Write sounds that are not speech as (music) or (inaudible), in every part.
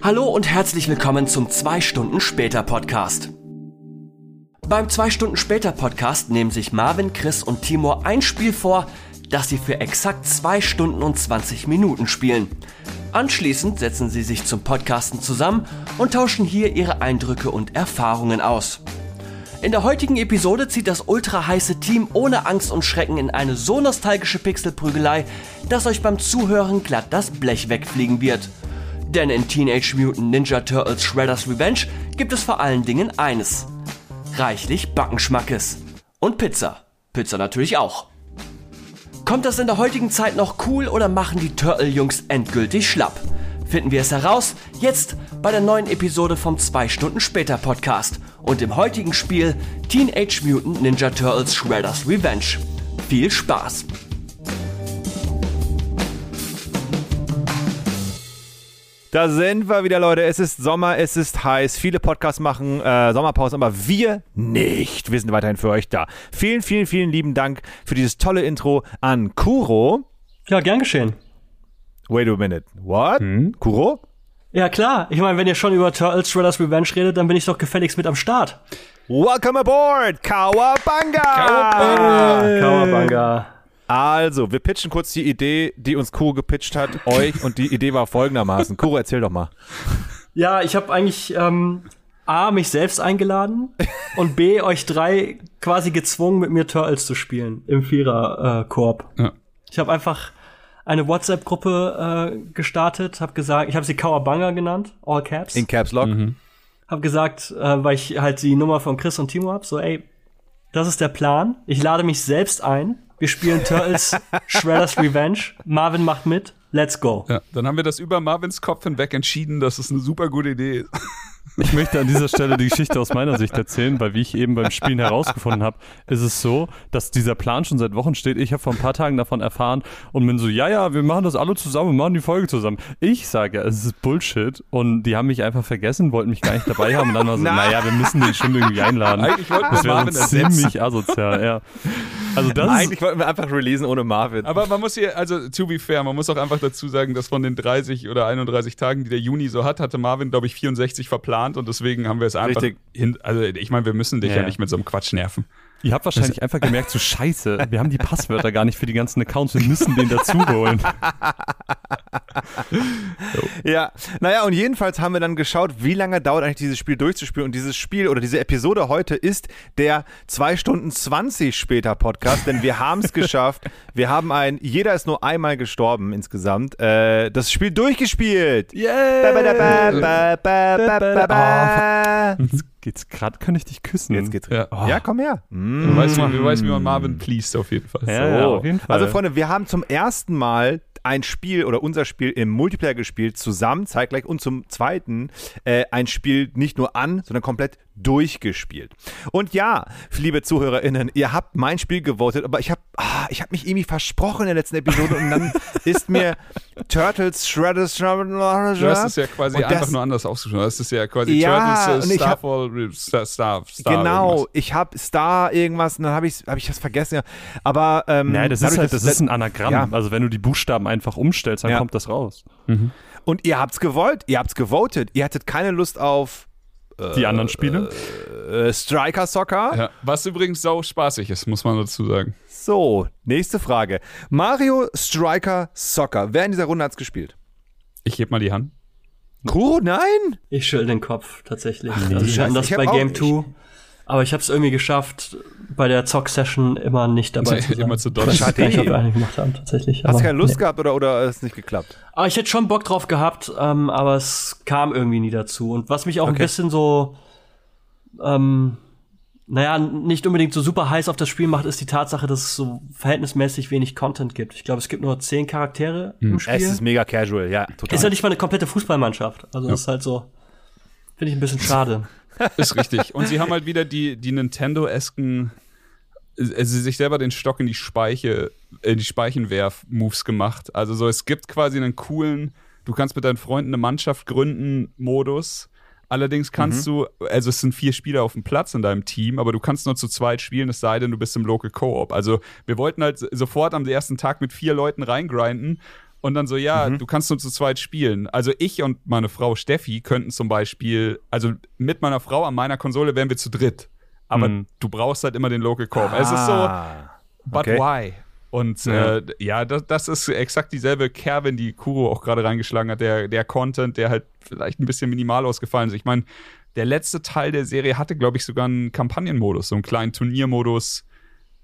Hallo und herzlich willkommen zum 2 Stunden später Podcast. Beim 2 Stunden später Podcast nehmen sich Marvin, Chris und Timur ein Spiel vor, das sie für exakt 2 Stunden und 20 Minuten spielen. Anschließend setzen sie sich zum Podcasten zusammen und tauschen hier ihre Eindrücke und Erfahrungen aus. In der heutigen Episode zieht das ultra heiße Team ohne Angst und Schrecken in eine so nostalgische Pixelprügelei, dass euch beim Zuhören glatt das Blech wegfliegen wird. Denn in Teenage Mutant Ninja Turtles Shredder's Revenge gibt es vor allen Dingen eines. Reichlich Backenschmackes. Und Pizza. Pizza natürlich auch. Kommt das in der heutigen Zeit noch cool oder machen die Turtle-Jungs endgültig schlapp? Finden wir es heraus, jetzt bei der neuen Episode vom 2 Stunden später Podcast und im heutigen Spiel Teenage Mutant Ninja Turtles Shredder's Revenge. Viel Spaß! Da sind wir wieder, Leute. Es ist Sommer, es ist heiß. Viele Podcasts machen äh, Sommerpause, aber wir nicht. Wir sind weiterhin für euch da. Vielen, vielen, vielen lieben Dank für dieses tolle Intro an Kuro. Ja, gern geschehen. Wait a minute. What? Hm? Kuro? Ja, klar. Ich meine, wenn ihr schon über Turtles Shredder's Revenge redet, dann bin ich doch gefälligst mit am Start. Welcome aboard, Kawabanga! Kawabanga! Kawabanga. Also, wir pitchen kurz die Idee, die uns Kuro gepitcht hat, (laughs) euch. Und die Idee war folgendermaßen. Kuro, erzähl doch mal. Ja, ich habe eigentlich ähm, A, mich selbst eingeladen (laughs) und B, euch drei quasi gezwungen, mit mir Turtles zu spielen im Vierer-Korb. Äh, ja. Ich habe einfach eine WhatsApp-Gruppe äh, gestartet, habe gesagt, ich habe sie Kawabanga genannt, all caps. In Caps Lock. Mhm. Hab gesagt, äh, weil ich halt die Nummer von Chris und Timo hab, so ey, das ist der Plan. Ich lade mich selbst ein wir spielen Turtles Shredder's Revenge. Marvin macht mit. Let's go. Ja, dann haben wir das über Marvins Kopf hinweg entschieden, dass es eine super gute Idee ist. Ich möchte an dieser Stelle die Geschichte aus meiner Sicht erzählen, weil wie ich eben beim Spielen herausgefunden habe, ist es so, dass dieser Plan schon seit Wochen steht. Ich habe vor ein paar Tagen davon erfahren und bin so, ja, ja, wir machen das alle zusammen, wir machen die Folge zusammen. Ich sage ja, es ist Bullshit und die haben mich einfach vergessen, wollten mich gar nicht dabei haben und dann war so, (laughs) naja, wir müssen den schon irgendwie einladen. Eigentlich wollten das wir Marvin ziemlich asozial, ja. Also das Eigentlich wollten wir einfach releasen ohne Marvin. Aber man muss hier, also to be fair, man muss auch einfach dazu sagen, dass von den 30 oder 31 Tagen, die der Juni so hat, hatte Marvin, glaube ich, 64 verplant und deswegen haben wir es einfach hin, also ich meine, wir müssen dich ja, ja nicht mit so einem Quatsch nerven. Ihr habt wahrscheinlich einfach gemerkt, so scheiße, wir haben die Passwörter gar nicht für die ganzen Accounts, wir müssen den dazu holen. (laughs) ja, naja, und jedenfalls haben wir dann geschaut, wie lange dauert eigentlich dieses Spiel durchzuspielen. Und dieses Spiel oder diese Episode heute ist der 2 Stunden 20 später Podcast, denn wir haben es geschafft. Wir haben ein, jeder ist nur einmal gestorben insgesamt, äh, das Spiel durchgespielt. Yeah! Ba, ba, ba, oh, geht's gerade, kann ich dich küssen. Jetzt geht's. Ja, oh. ja komm her. Mm. Du, weißt, wie, du weißt, wie man Marvin pleased auf jeden Fall. Ja, so. ja, auf jeden Fall. Also Freunde, wir haben zum ersten Mal ein Spiel oder unser Spiel im Multiplayer gespielt, zusammen, zeitgleich und zum zweiten äh, ein Spiel nicht nur an, sondern komplett durchgespielt. Und ja, liebe ZuhörerInnen, ihr habt mein Spiel gewotet, aber ich habe ah, hab mich irgendwie versprochen in der letzten Episode und dann (laughs) ist mir Turtles Shredders Du hast es ja quasi einfach das, nur anders ausgesprochen. Das ist ja quasi ja, Turtles äh, Starfall Star, Star, Star Genau, irgendwas. ich habe Star irgendwas und dann habe ich, hab ich das vergessen. Aber ähm, Nein, das ist halt, das ist ein Anagramm. Ja. Also wenn du die Buchstaben einfach umstellst, dann ja. kommt das raus. Mhm. Und ihr habt's gewollt, ihr habt's gewotet. Ihr hattet keine Lust auf die anderen Spiele? Äh, Striker Soccer. Ja, was übrigens sau spaßig ist, muss man dazu sagen. So, nächste Frage. Mario Striker Soccer. Wer in dieser Runde hat's gespielt? Ich heb mal die Hand. Kuro, nein? Ich schüttel den Kopf, tatsächlich. Ach, also ich das bei Game 2. Aber ich habe es irgendwie geschafft, bei der Zock-Session immer nicht dabei (laughs) zu sein. immer zu. Schade, ich habe eine gemacht haben, tatsächlich. Hast du keine Lust nee. gehabt oder, oder ist es nicht geklappt? Aber ah, ich hätte schon Bock drauf gehabt, ähm, aber es kam irgendwie nie dazu. Und was mich auch okay. ein bisschen so, ähm, naja, nicht unbedingt so super heiß auf das Spiel macht, ist die Tatsache, dass es so verhältnismäßig wenig Content gibt. Ich glaube, es gibt nur zehn Charaktere hm. im Spiel. Es ist mega casual, ja, total. Ist ja nicht mal eine komplette Fußballmannschaft. Also ja. ist halt so, finde ich ein bisschen schade. (laughs) Ist richtig. Und sie haben halt wieder die, die Nintendo-esken, also sich selber den Stock in die Speiche, in die Speichenwerf-Moves gemacht. Also so, es gibt quasi einen coolen, du kannst mit deinen Freunden eine Mannschaft gründen, Modus. Allerdings kannst mhm. du, also es sind vier Spieler auf dem Platz in deinem Team, aber du kannst nur zu zweit spielen, es sei denn, du bist im Local Co-op. Also wir wollten halt sofort am ersten Tag mit vier Leuten reingrinden Und dann so, ja, du kannst nur zu zweit spielen. Also ich und meine Frau Steffi könnten zum Beispiel, also mit meiner Frau an meiner Konsole wären wir zu dritt. Aber Mhm. du brauchst halt immer den Local Coop. Es ist so, Ah, but okay. why? Und Ja. äh, ja, das, das ist exakt dieselbe Kerbe, in die Kuro auch gerade reingeschlagen hat. Der, der Content, der halt vielleicht ein bisschen minimal ausgefallen ist. Ich meine, der letzte Teil der Serie hatte, glaube ich, sogar einen Kampagnenmodus, so einen kleinen Turniermodus.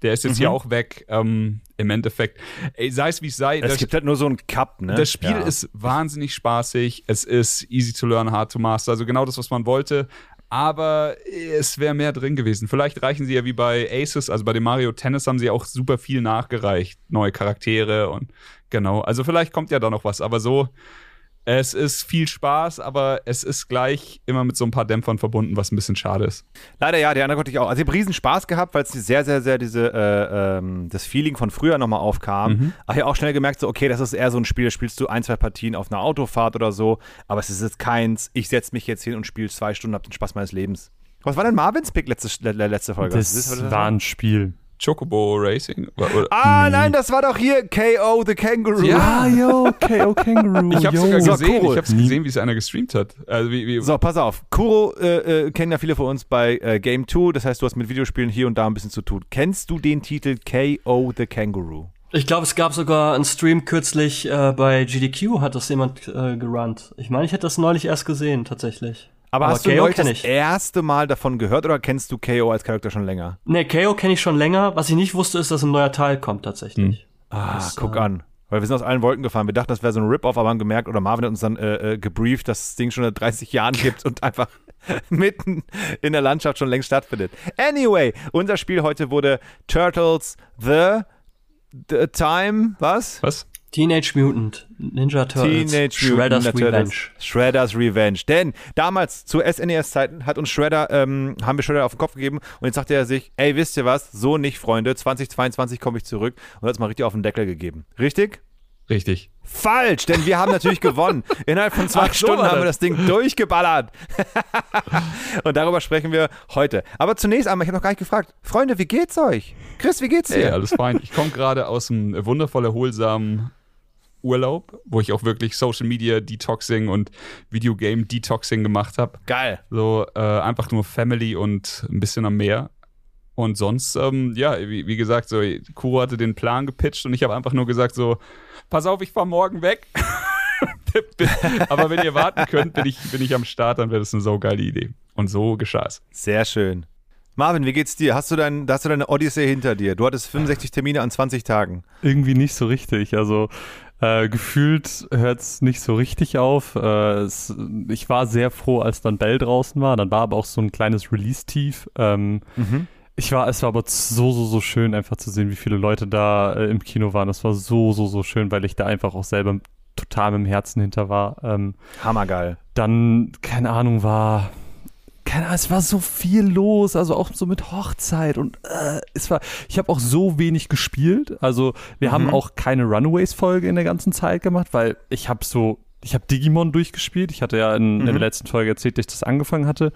Der ist jetzt Mhm. ja auch weg. Ähm, Im Endeffekt, ey, sei es wie es sei, Es das, gibt halt nur so einen Cup, ne? das Spiel Ja. ist wahnsinnig spaßig. Es ist easy to learn, hard to master. Also genau das, was man wollte. Aber es wäre mehr drin gewesen. Vielleicht reichen sie ja wie bei Aces, also bei dem Mario Tennis haben sie auch super viel nachgereicht. Neue Charaktere und genau. Also vielleicht kommt ja da noch was. Aber so, es ist viel Spaß, aber es ist gleich immer mit so ein paar Dämpfern verbunden, was ein bisschen schade ist. Leider ja, die andere konnte ich auch. Also ich habe riesen Spaß gehabt, weil es sehr, sehr, sehr diese, äh, ähm, das Feeling von früher nochmal aufkam. Mhm. Aber ich habe auch schnell gemerkt, so, okay, das ist eher so ein Spiel, da spielst du ein, zwei Partien auf einer Autofahrt oder so. Aber es ist jetzt keins, ich setze mich jetzt hin und spiele zwei Stunden, hab den Spaß meines Lebens. Was war denn Marvins Pick letzte, le- letzte Folge? Ist Das war ein Spiel. Chocobo Racing? Oder- Ah, nein, das war doch hier KO the Kangaroo. Ja. Ah, yo, KO Kangaroo. Ich habe yo. sogar So, gesehen, ich habe gesehen, wie es einer gestreamt hat. Also wie, wie, So, pass auf. Kuro äh, äh, kennen ja viele von uns bei äh, Game 2. Das heißt, du hast mit Videospielen hier und da ein bisschen zu tun. Kennst du den Titel KO the Kangaroo? Ich glaube, es gab sogar einen Stream kürzlich äh, bei GDQ, hat das jemand äh, gerannt. Ich meine, ich hätte das neulich erst gesehen, tatsächlich. Aber, hast du KO kenn das ich. erste Mal davon gehört oder kennst du KO als Charakter schon länger? Ne, KO kenne ich schon länger. Was ich nicht wusste, ist, dass ein neuer Teil kommt, tatsächlich. Ah, Das, guck äh, an. Weil wir sind aus allen Wolken gefahren. Wir dachten, das wäre so ein Rip-Off, aber haben gemerkt, oder Marvin hat uns dann äh, äh, gebrieft, dass das Ding schon seit 30 Jahren gibt und einfach (laughs) mitten in der Landschaft schon längst stattfindet. Anyway, unser Spiel heute wurde Turtles The, the Time, was? was? Teenage Mutant Ninja Turtles. Teenage Shredder's Mutant Ninja Revenge. Turtles. Shredder's Revenge. Denn damals zu SNES-Zeiten hat uns Shredder, ähm, haben wir Shredder auf den Kopf gegeben und jetzt sagte er sich, ey, wisst ihr was? So nicht, Freunde. 2022 komme ich zurück und hat es mal richtig auf den Deckel gegeben. Richtig? Richtig. Falsch, denn wir haben natürlich gewonnen. (laughs) Innerhalb von zwei Ach, Stunden haben wir das. Ding durchgeballert. (laughs) und darüber sprechen wir heute. Aber zunächst einmal, ich habe noch gar nicht gefragt. Freunde, wie geht's euch? Chris, wie geht's Hey, dir? alles fein. Ich komme gerade aus einem wundervoll erholsamen Urlaub, wo ich auch wirklich Social Media Detoxing und Videogame Detoxing gemacht habe. Geil. So äh, einfach nur Family und ein bisschen am Meer. Und sonst, ähm, ja, wie, wie gesagt, so Kuro hatte den Plan gepitcht und ich habe einfach nur gesagt so, pass auf, ich fahr morgen weg. (laughs) Aber wenn ihr warten könnt, bin ich, bin ich am Start, dann wäre das eine saugeile Idee. Und so geschah es. Sehr schön. Marvin, wie geht's dir? Hast du, dein, hast du deine Odyssee hinter dir? Du hattest 65 Termine an 20 Tagen. Irgendwie nicht so richtig. Also äh, gefühlt hört es nicht so richtig auf. Äh, es, ich war sehr froh, als dann Bell draußen war. Dann war aber auch so ein kleines Release-Tief. Ähm, Ich war, es war aber so, so, so schön, einfach zu sehen, wie viele Leute da äh, im Kino waren. Das war so, so, so schön, weil ich da einfach auch selber total mit dem Herzen hinter war. Ähm, Hammergeil. dann, keine Ahnung, war. Keine Ahnung, es war so viel los, also auch so mit Hochzeit und äh, es war, ich habe auch so wenig gespielt. Also wir haben auch keine Runaways-Folge in der ganzen Zeit gemacht, weil ich habe so, ich habe Digimon durchgespielt. Ich hatte ja in, in der letzten Folge erzählt, dass ich das angefangen hatte.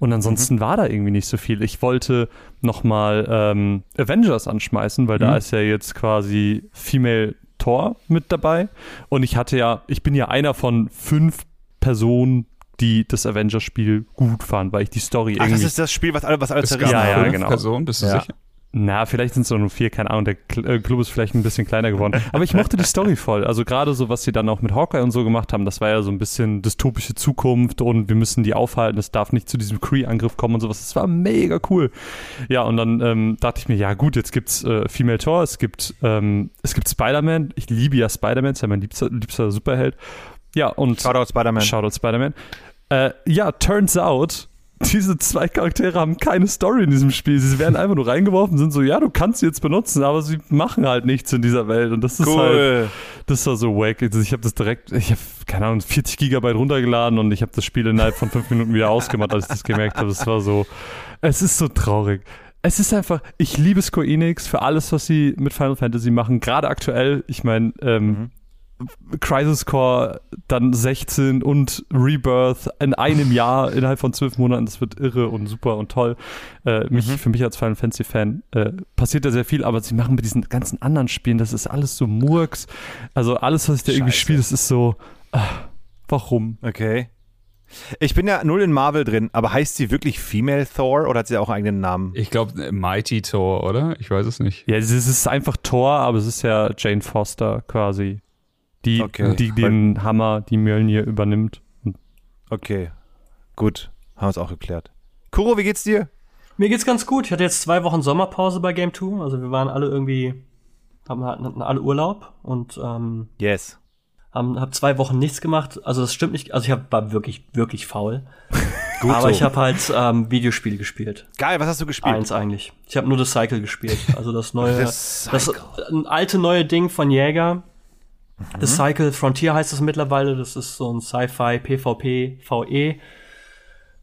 Und ansonsten war da irgendwie nicht so viel. Ich wollte nochmal ähm, Avengers anschmeißen, weil da ist ja jetzt quasi Female Thor mit dabei. Und ich hatte ja, ich bin ja einer von fünf Personen, die das Avengers-Spiel gut fanden, weil ich die Story Ach, irgendwie. das ist das Spiel, was alle, was alle zerrissen Ja, gab ja, haben. fünf genau. Personen, bist du Ja. sicher? Na, vielleicht sind es nur vier, keine Ahnung. Der Cl- äh, Club ist vielleicht ein bisschen kleiner geworden. Aber ich mochte die Story voll. Also gerade so, was sie dann auch mit Hawkeye und so gemacht haben, das war ja so ein bisschen dystopische Zukunft und wir müssen die aufhalten. Es darf nicht zu diesem Kree-Angriff kommen und sowas. Das war mega cool. Ja, und dann ähm, dachte ich mir, ja gut, jetzt gibt's äh, Female Thor, es gibt, ähm, es gibt Spider-Man. Ich liebe ja Spider-Man, ist ja mein liebster, liebster Superheld. Ja, und Shoutout Spider-Man. Shoutout Spider-Man. Äh, ja, turns out, (laughs) diese zwei Charaktere haben keine Story in diesem Spiel. Sie werden einfach nur reingeworfen, sind so, ja, du kannst sie jetzt benutzen, aber sie machen halt nichts in dieser Welt. Und das ist halt, Cool. das war so wack. Also ich habe das direkt, ich habe, keine Ahnung, 40 Gigabyte runtergeladen und ich habe das Spiel innerhalb von fünf Minuten wieder ausgemacht, als ich das gemerkt habe. Es war so, es ist so traurig. Es ist einfach, ich liebe Square Enix für alles, was sie mit Final Fantasy machen. Gerade aktuell, ich meine, ähm, Crisis Core, dann 16 und Rebirth in einem Jahr (laughs) innerhalb von zwölf Monaten. Das wird irre und super und toll. Äh, mich, Mhm. Für mich als Final Fantasy Fan äh, passiert da sehr viel, aber sie machen mit diesen ganzen anderen Spielen, das ist alles so Murks. Also alles, was ich da irgendwie Scheiße. spiele, das ist so, ah, warum? Okay. Ich bin ja null in Marvel drin, aber heißt sie wirklich Female Thor oder hat sie auch einen eigenen Namen? Ich glaube, Mighty Tor, oder? Ich weiß es nicht. Ja, es ist einfach Thor, aber es ist ja Jane Foster quasi. Die, Okay. die den Hammer, die Mjölnir übernimmt. Okay. Gut. Haben wir es auch geklärt. Kuro, wie geht's dir? Mir geht's ganz gut. Ich hatte jetzt zwei Wochen Sommerpause bei Game 2. Also wir waren alle irgendwie, haben hatten alle Urlaub und ähm, Yes. haben hab zwei Wochen nichts gemacht. Also das stimmt nicht. Also ich hab, war wirklich, wirklich faul. (laughs) Gut Aber so. ich habe halt ähm, Videospiele gespielt. Geil, was hast du gespielt? Eins eigentlich. Ich habe nur das Cycle gespielt. Also das neue, (laughs) das ein alte neue Ding von Jäger. The Cycle Frontier heißt es mittlerweile. Das ist so ein Sci-Fi PvP VE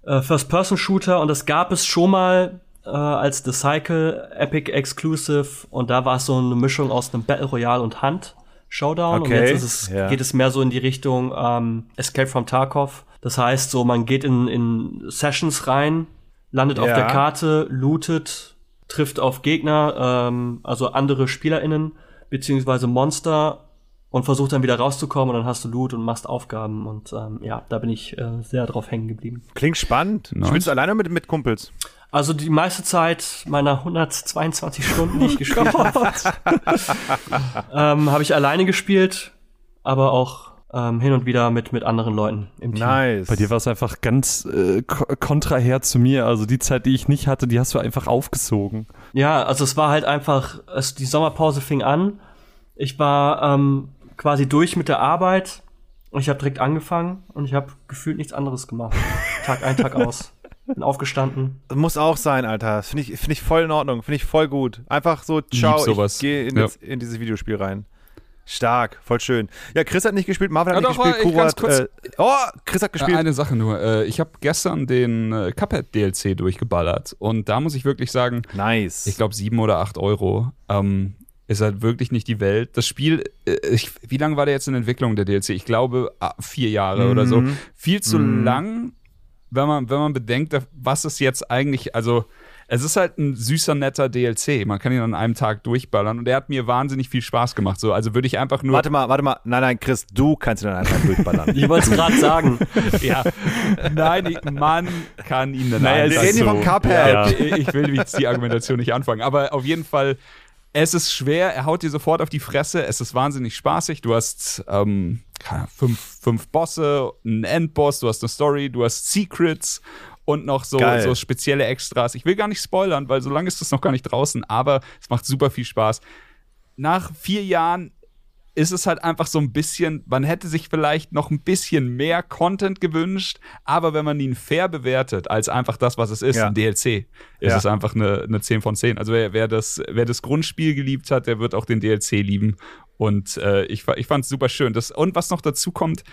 äh, First-Person-Shooter und das gab es schon mal äh, als The Cycle Epic Exclusive und da war es so eine Mischung aus einem Battle Royale und Hunt Showdown Okay, und jetzt es, ja. geht es mehr so in die Richtung ähm, Escape from Tarkov. Das heißt, so man geht in, in Sessions rein, landet auf Ja. der Karte, lootet, trifft auf Gegner, ähm, also andere SpielerInnen, beziehungsweise Monster und versucht dann wieder rauszukommen und dann hast du Loot und machst Aufgaben und ähm, ja, da bin ich äh, sehr drauf hängen geblieben. Klingt spannend. Nice. Spielst du alleine mit, mit Kumpels? Also die meiste Zeit meiner 122 Stunden, die ich gespielt habe, (laughs) ähm, habe ich alleine gespielt, aber auch ähm, hin und wieder mit, mit anderen Leuten im Team. Nice. Bei dir war es einfach ganz äh, ko- kontraher zu mir. Also die Zeit, die ich nicht hatte, die hast du einfach aufgesogen. Ja, also es war halt einfach, es, die Sommerpause fing an. Ich war ähm, quasi durch mit der Arbeit und ich habe direkt angefangen und ich habe gefühlt nichts anderes gemacht. Tag ein, Tag aus. Bin aufgestanden. Muss auch sein, Alter. Das Finde ich, find ich voll in Ordnung. Finde ich voll gut. Einfach so, ciao, sowas. ich gehe in, Ja. in dieses Videospiel rein. Stark, voll schön. Ja, Chris hat nicht gespielt, Marvin hat Ja, nicht doch, gespielt, ich hat. kurz- Äh, oh, Chris hat gespielt. eine Sache nur. Äh, ich habe gestern den äh, Cuphead DLC durchgeballert und da muss ich wirklich sagen, nice. ich glaube sieben oder acht Euro. Ähm, ist halt wirklich nicht die Welt. Das Spiel, äh, ich, wie lange war der jetzt in Entwicklung, der DLC? Ich glaube ah, vier Jahre oder so. Viel zu lang, wenn man, wenn man bedenkt, was es jetzt eigentlich, also es ist halt ein süßer, netter DLC. Man kann ihn an einem Tag durchballern und der hat mir wahnsinnig viel Spaß gemacht. So, also würde ich einfach nur. Warte mal, warte mal. Nein, nein, Chris, du kannst ihn dann einfach durchballern. (laughs) Ich wollte es gerade sagen. (laughs) ja. Nein, ich, man kann ihn dann Naja, einfach wir reden hier so. vom Cuphead. Ja. ich, ich will jetzt die Argumentation nicht anfangen, aber auf jeden Fall, es ist schwer, er haut dir sofort auf die Fresse, es ist wahnsinnig spaßig, du hast ähm, fünf, fünf Bosse, einen Endboss, du hast eine Story, du hast Secrets und noch so, Geil. so spezielle Extras. Ich will gar nicht spoilern, weil so lange ist das noch gar nicht draußen, aber es macht super viel Spaß. Nach vier Jahren ist es halt einfach so ein bisschen, man hätte sich vielleicht noch ein bisschen mehr Content gewünscht, aber wenn man ihn fair bewertet, als einfach das, was es ist, Ja. ein DLC, ist Ja. es einfach eine, eine 10 von 10. Also wer, wer, das, wer das Grundspiel geliebt hat, der wird auch den DLC lieben. Und äh, ich, ich fand es super schön. Das, und was noch dazu kommt,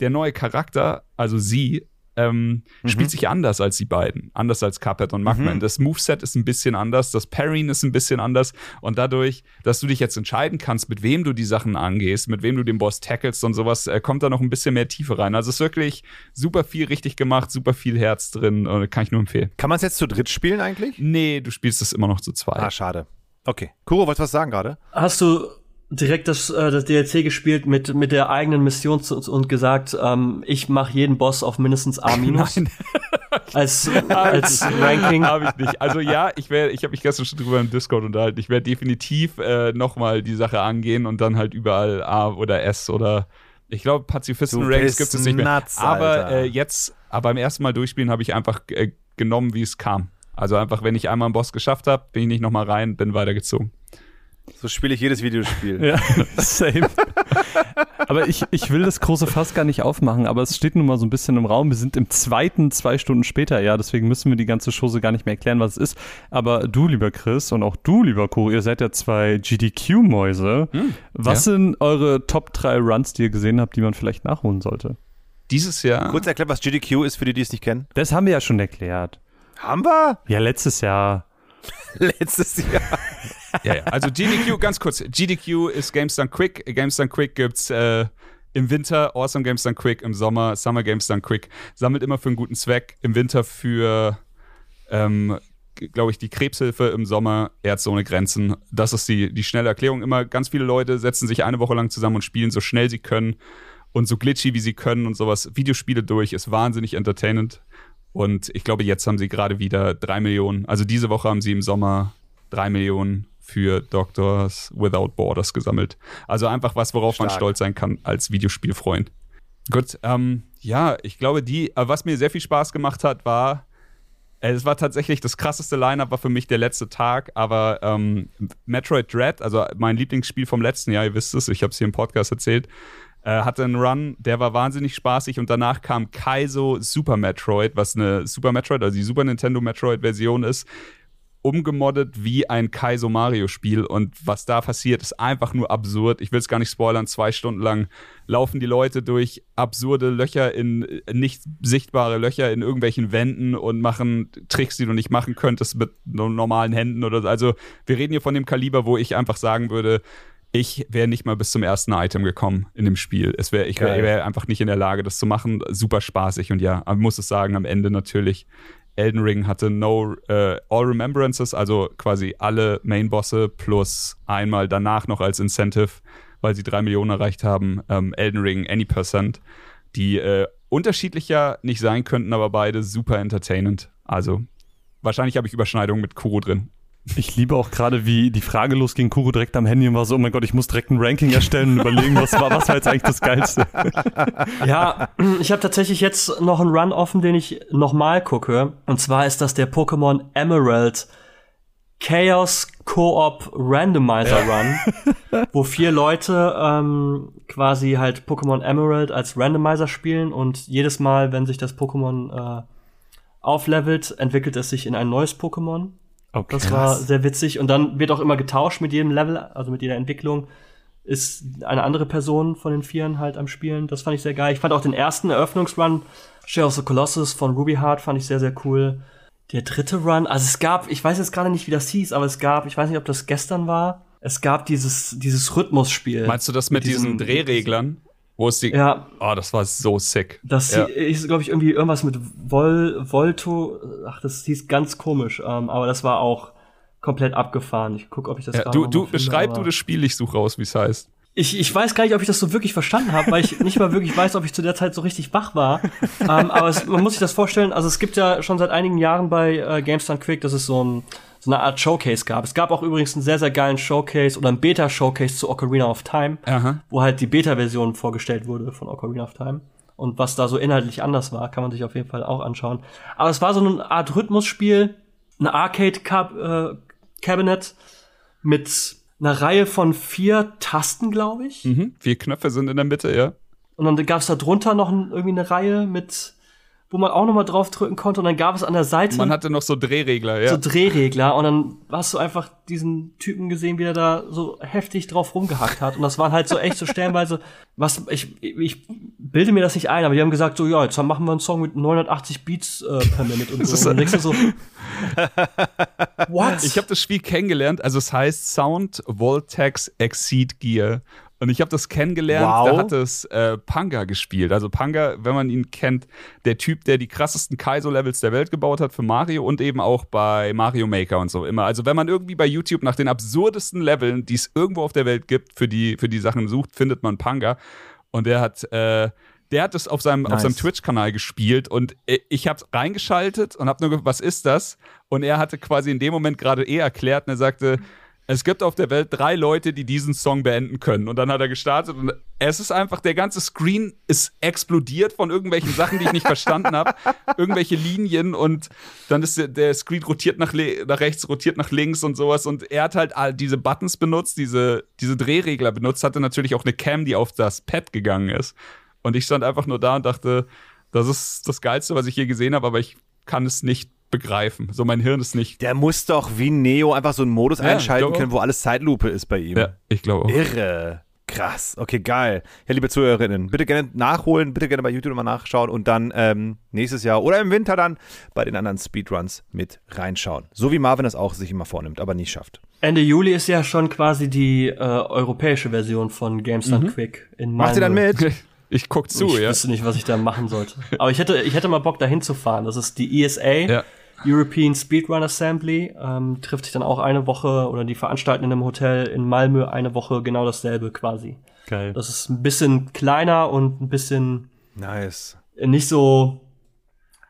der neue Charakter, also sie, ähm, spielt sich anders als die beiden. Anders als Cuphead und Mugman. Das Moveset ist ein bisschen anders, das Parrying ist ein bisschen anders. Und dadurch, dass du dich jetzt entscheiden kannst, mit wem du die Sachen angehst, mit wem du den Boss tackelst und sowas, äh, kommt da noch ein bisschen mehr Tiefe rein. Also es ist wirklich super viel richtig gemacht, super viel Herz drin. Und kann ich nur empfehlen. Kann man es jetzt zu dritt spielen eigentlich? Nee, du spielst es immer noch zu zweit. Ah, schade. Okay. Kuro, wolltest du was sagen gerade? Hast du direkt das, äh, das DLC gespielt mit, mit der eigenen Mission zu, und gesagt, ähm, ich mache jeden Boss auf mindestens A minus (laughs) Nein. als, (laughs) als Ranking? Habe ich nicht. Also ja, ich werde, ich habe mich gestern schon drüber im Discord unterhalten. Ich werde definitiv äh, nochmal die Sache angehen und dann halt überall A oder S oder ich glaube Pazifisten-Ranks gibt es nicht mehr. nuts, aber äh, jetzt, aber beim ersten Mal durchspielen habe ich einfach äh, genommen, wie es kam. Also einfach, wenn ich einmal einen Boss geschafft habe, bin ich nicht nochmal rein, bin weitergezogen. So spiele ich jedes Videospiel. Ja, (laughs) same. aber ich, ich will das große Fass gar nicht aufmachen, aber es steht nun mal so ein bisschen im Raum. Wir sind im zweiten zwei Stunden später, ja, deswegen müssen wir die ganze Chose gar nicht mehr erklären, was es ist. Aber du, lieber Chris, und auch du, lieber Co, ihr seid ja zwei GDQ-Mäuse. was ja. sind eure Top 3 Runs, die ihr gesehen habt, die man vielleicht nachholen sollte? Dieses Jahr. Kurz erklärt, was GDQ ist für die, die es nicht kennen. Das haben wir ja schon erklärt. Haben wir? Ja, letztes Jahr. (laughs) Letztes Jahr. Ja, ja. Also GDQ, ganz kurz. GDQ ist Games Done Quick. Games Done Quick gibt's äh, im Winter, Awesome Games Done Quick, im Sommer, Summer Games Done Quick. Sammelt immer für einen guten Zweck. Im Winter für, ähm, glaube ich, die Krebshilfe, im Sommer Ärzte ohne Grenzen. Das ist die, die schnelle Erklärung. Immer ganz viele Leute setzen sich eine Woche lang zusammen und spielen so schnell sie können und so glitchy wie sie können und sowas. Videospiele durch ist wahnsinnig entertainend. Und ich glaube, jetzt haben sie gerade wieder drei Millionen. Also diese Woche haben sie im Sommer drei Millionen für Doctors Without Borders gesammelt. Also einfach was, worauf Stark. man stolz sein kann als Videospielfreund. Gut, ähm, ja, ich glaube, die, äh, was mir sehr viel Spaß gemacht hat, war, äh, es war tatsächlich das krasseste Line-Up war für mich der letzte Tag, aber ähm, Metroid Dread, also mein Lieblingsspiel vom letzten Jahr, ihr wisst es, ich habe es hier im Podcast erzählt, äh, hatte einen Run, der war wahnsinnig spaßig und danach kam Kaizo Super Metroid, was eine Super Metroid, also die Super Nintendo Metroid-Version ist, umgemoddet wie ein Kaizo Mario Spiel und was da passiert, ist einfach nur absurd. Ich will es gar nicht spoilern. Zwei Stunden lang laufen die Leute durch absurde Löcher in äh, nicht sichtbare Löcher in irgendwelchen Wänden und machen Tricks, die du nicht machen könntest mit normalen Händen oder so. Also wir reden hier von dem Kaliber, wo ich einfach sagen würde, ich wäre nicht mal bis zum ersten Item gekommen in dem Spiel. Es wär, ich wäre wär einfach nicht in der Lage, das zu machen. Super spaßig und ja, man muss es sagen, am Ende natürlich. Elden Ring hatte no uh, All Remembrances, also quasi alle Main-Bosse plus einmal danach noch als Incentive, weil sie drei Millionen erreicht haben, ähm, Elden Ring Any Percent, die äh, unterschiedlicher nicht sein könnten, aber beide super entertainend. Also wahrscheinlich habe ich Überschneidungen mit Kuro drin. Ich liebe auch gerade, wie die Frage losging, Kuro direkt am Handy und war so, oh mein Gott, ich muss direkt ein Ranking erstellen und überlegen, was war, was war jetzt eigentlich das Geilste. (laughs) Ja, ich habe tatsächlich jetzt noch einen Run offen, den ich nochmal gucke. Und zwar ist das der Pokémon Emerald Chaos Co-op Randomizer Run, wo vier Leute ähm, quasi halt Pokémon Emerald als Randomizer spielen und jedes Mal, wenn sich das Pokémon äh, auflevelt, entwickelt es sich in ein neues Pokémon. Okay. Das war sehr witzig. Und dann wird auch immer getauscht mit jedem Level, also mit jeder Entwicklung ist eine andere Person von den Vieren halt am Spielen. Das fand ich sehr geil. Ich fand auch den ersten Eröffnungsrun, Share of the Colossus von Ruby Heart, fand ich sehr, sehr cool. Der dritte Run, also es gab, ich weiß jetzt gerade nicht, wie das hieß, aber es gab, ich weiß nicht, ob das gestern war, es gab dieses, dieses Rhythmusspiel. Meinst du das mit, mit diesen Drehreglern? Wo ist die? Ja. Oh, das war so sick. Das ja. ist, glaube ich, irgendwie irgendwas mit Vol, Volto. Ach, das hieß ganz komisch. Ähm, aber das war auch komplett abgefahren. Ich guck, ob ich das ja, Du, du beschreib du das Spiel, ich suche raus, wie es heißt. Ich, ich weiß gar nicht, ob ich das so wirklich verstanden habe, weil ich (laughs) nicht mal wirklich weiß, ob ich zu der Zeit so richtig wach war. ähm, aber es, man muss sich das vorstellen, also es gibt ja schon seit einigen Jahren bei äh, GameStop Quick, das ist so ein so eine Art Showcase gab. Es gab auch übrigens einen sehr, sehr geilen Showcase oder einen Beta-Showcase zu Ocarina of Time, Aha. wo halt die Beta-Version vorgestellt wurde von Ocarina of Time. Und was da so inhaltlich anders war, kann man sich auf jeden Fall auch anschauen. Aber es war so eine Art Rhythmusspiel, ein Arcade-Cabinet mit einer Reihe von vier Tasten, glaube ich. Mhm. Vier Knöpfe sind in der Mitte, ja. Und dann gab es da drunter noch irgendwie eine Reihe mit wo man auch nochmal drauf drücken konnte und dann gab es an der Seite. Man hatte noch so Drehregler, ja. So Drehregler und dann hast du einfach diesen Typen gesehen, wie er da so heftig drauf rumgehackt hat. Und das waren halt so echt so stellenweise, (laughs) was, ich, ich bilde mir das nicht ein, aber die haben gesagt so, ja, jetzt machen wir einen Song mit 980 Beats äh, per Minute und (laughs) so. Und dann denkst du so, (laughs) what? Ich habe das Spiel kennengelernt, also es heißt Sound Voltex Exceed Gear. Und ich habe das kennengelernt, wow. da hat es äh, Panga gespielt. Also Panga, wenn man ihn kennt, der Typ, der die krassesten Kaizo-Levels der Welt gebaut hat für Mario und eben auch bei Mario Maker und so immer. Also wenn man irgendwie bei YouTube nach den absurdesten Leveln, die es irgendwo auf der Welt gibt, für die, für die Sachen sucht, findet man Panga. Und der hat, äh, der hat es auf seinem, nice. seinem Twitch-Kanal gespielt und äh, ich habe reingeschaltet und habe nur gefragt, was ist das? Und er hatte quasi in dem Moment gerade eh erklärt und er sagte, es gibt auf der Welt drei Leute, die diesen Song beenden können. Und dann hat er gestartet und es ist einfach, der ganze Screen ist explodiert von irgendwelchen Sachen, die ich nicht verstanden habe. (laughs) Irgendwelche Linien und dann ist der, der Screen rotiert nach, nach, rechts, rotiert nach links und sowas. Und er hat halt all diese Buttons benutzt, diese, diese Drehregler benutzt, hatte natürlich auch eine Cam, die auf das Pad gegangen ist. Und ich stand einfach nur da und dachte, das ist das Geilste, was ich je gesehen habe, aber ich kann es nicht begreifen. So mein Hirn ist nicht. Der muss doch wie Neo einfach so einen Modus ja, einschalten können, wo alles Zeitlupe ist bei ihm. Ja, ich glaube auch. Irre. Krass, okay, geil. Ja, liebe Zuhörerinnen, bitte gerne nachholen, bitte gerne bei YouTube mal nachschauen und dann ähm, nächstes Jahr oder im Winter dann bei den anderen Speedruns mit reinschauen. So wie Marvin das auch sich immer vornimmt, aber nie schafft. Ende Juli ist ja schon quasi die äh, europäische Version von Games Done Quick in Malmö. Macht ihr dann mit? (laughs) Ich guck zu, ich ja. wüsste nicht, was ich da machen sollte. Aber ich hätte, ich hätte mal Bock, da hinzufahren. Das ist die ESA, Ja. European Speedrun Assembly. Ähm, trifft sich dann auch eine Woche oder die veranstalten in einem Hotel in Malmö eine Woche genau dasselbe quasi. Geil. Das ist ein bisschen kleiner und ein bisschen Nice. nicht so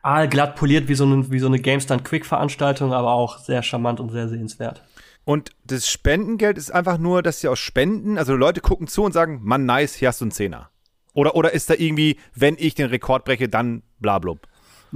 aalglatt poliert wie so eine, wie so eine GameStone Quick Veranstaltung, aber auch sehr charmant und sehr sehenswert. Und das Spendengeld ist einfach nur, dass sie aus Spenden, also Leute gucken zu und sagen, Mann, nice, hier hast du einen Zehner. Oder, oder ist da irgendwie, wenn ich den Rekord breche, dann blablub.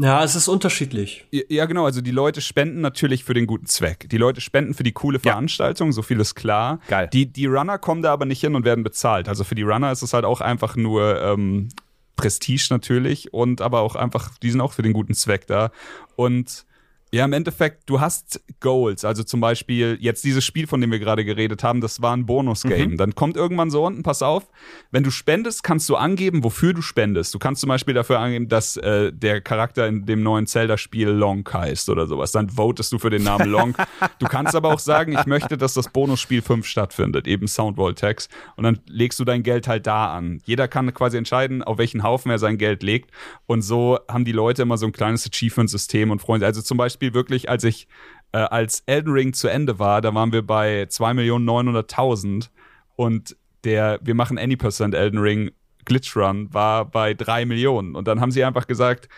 Ja, es ist unterschiedlich. Ja, genau. Also die Leute spenden natürlich für den guten Zweck. Die Leute spenden für die coole Ja. Veranstaltung, so viel ist klar. Geil. Die, die Runner kommen da aber nicht hin und werden bezahlt. Also für die Runner ist es halt auch einfach nur ähm, Prestige natürlich und aber auch einfach, die sind auch für den guten Zweck da. Und ja, im Endeffekt, du hast Goals. Also zum Beispiel jetzt dieses Spiel, von dem wir gerade geredet haben, das war ein Bonus-Game. Dann kommt irgendwann so unten, pass auf, wenn du spendest, kannst du angeben, wofür du spendest. Du kannst zum Beispiel dafür angeben, dass äh, der Charakter in dem neuen Zelda-Spiel Long heißt oder sowas. Dann votest du für den Namen Long. du kannst aber auch sagen, ich möchte, dass das Bonusspiel 5 stattfindet, eben Sound Voltex. Und dann legst du dein Geld halt da an. Jeder kann quasi entscheiden, auf welchen Haufen er sein Geld legt. Und so haben die Leute immer so ein kleines Achievement-System und Freunde. Also zum Beispiel wirklich, als ich äh, als Elden Ring zu Ende war, da waren wir bei 2.900.000 und der Wir machen Any Percent Elden Ring Glitch Run war bei 3 Millionen. Und dann haben sie einfach gesagt,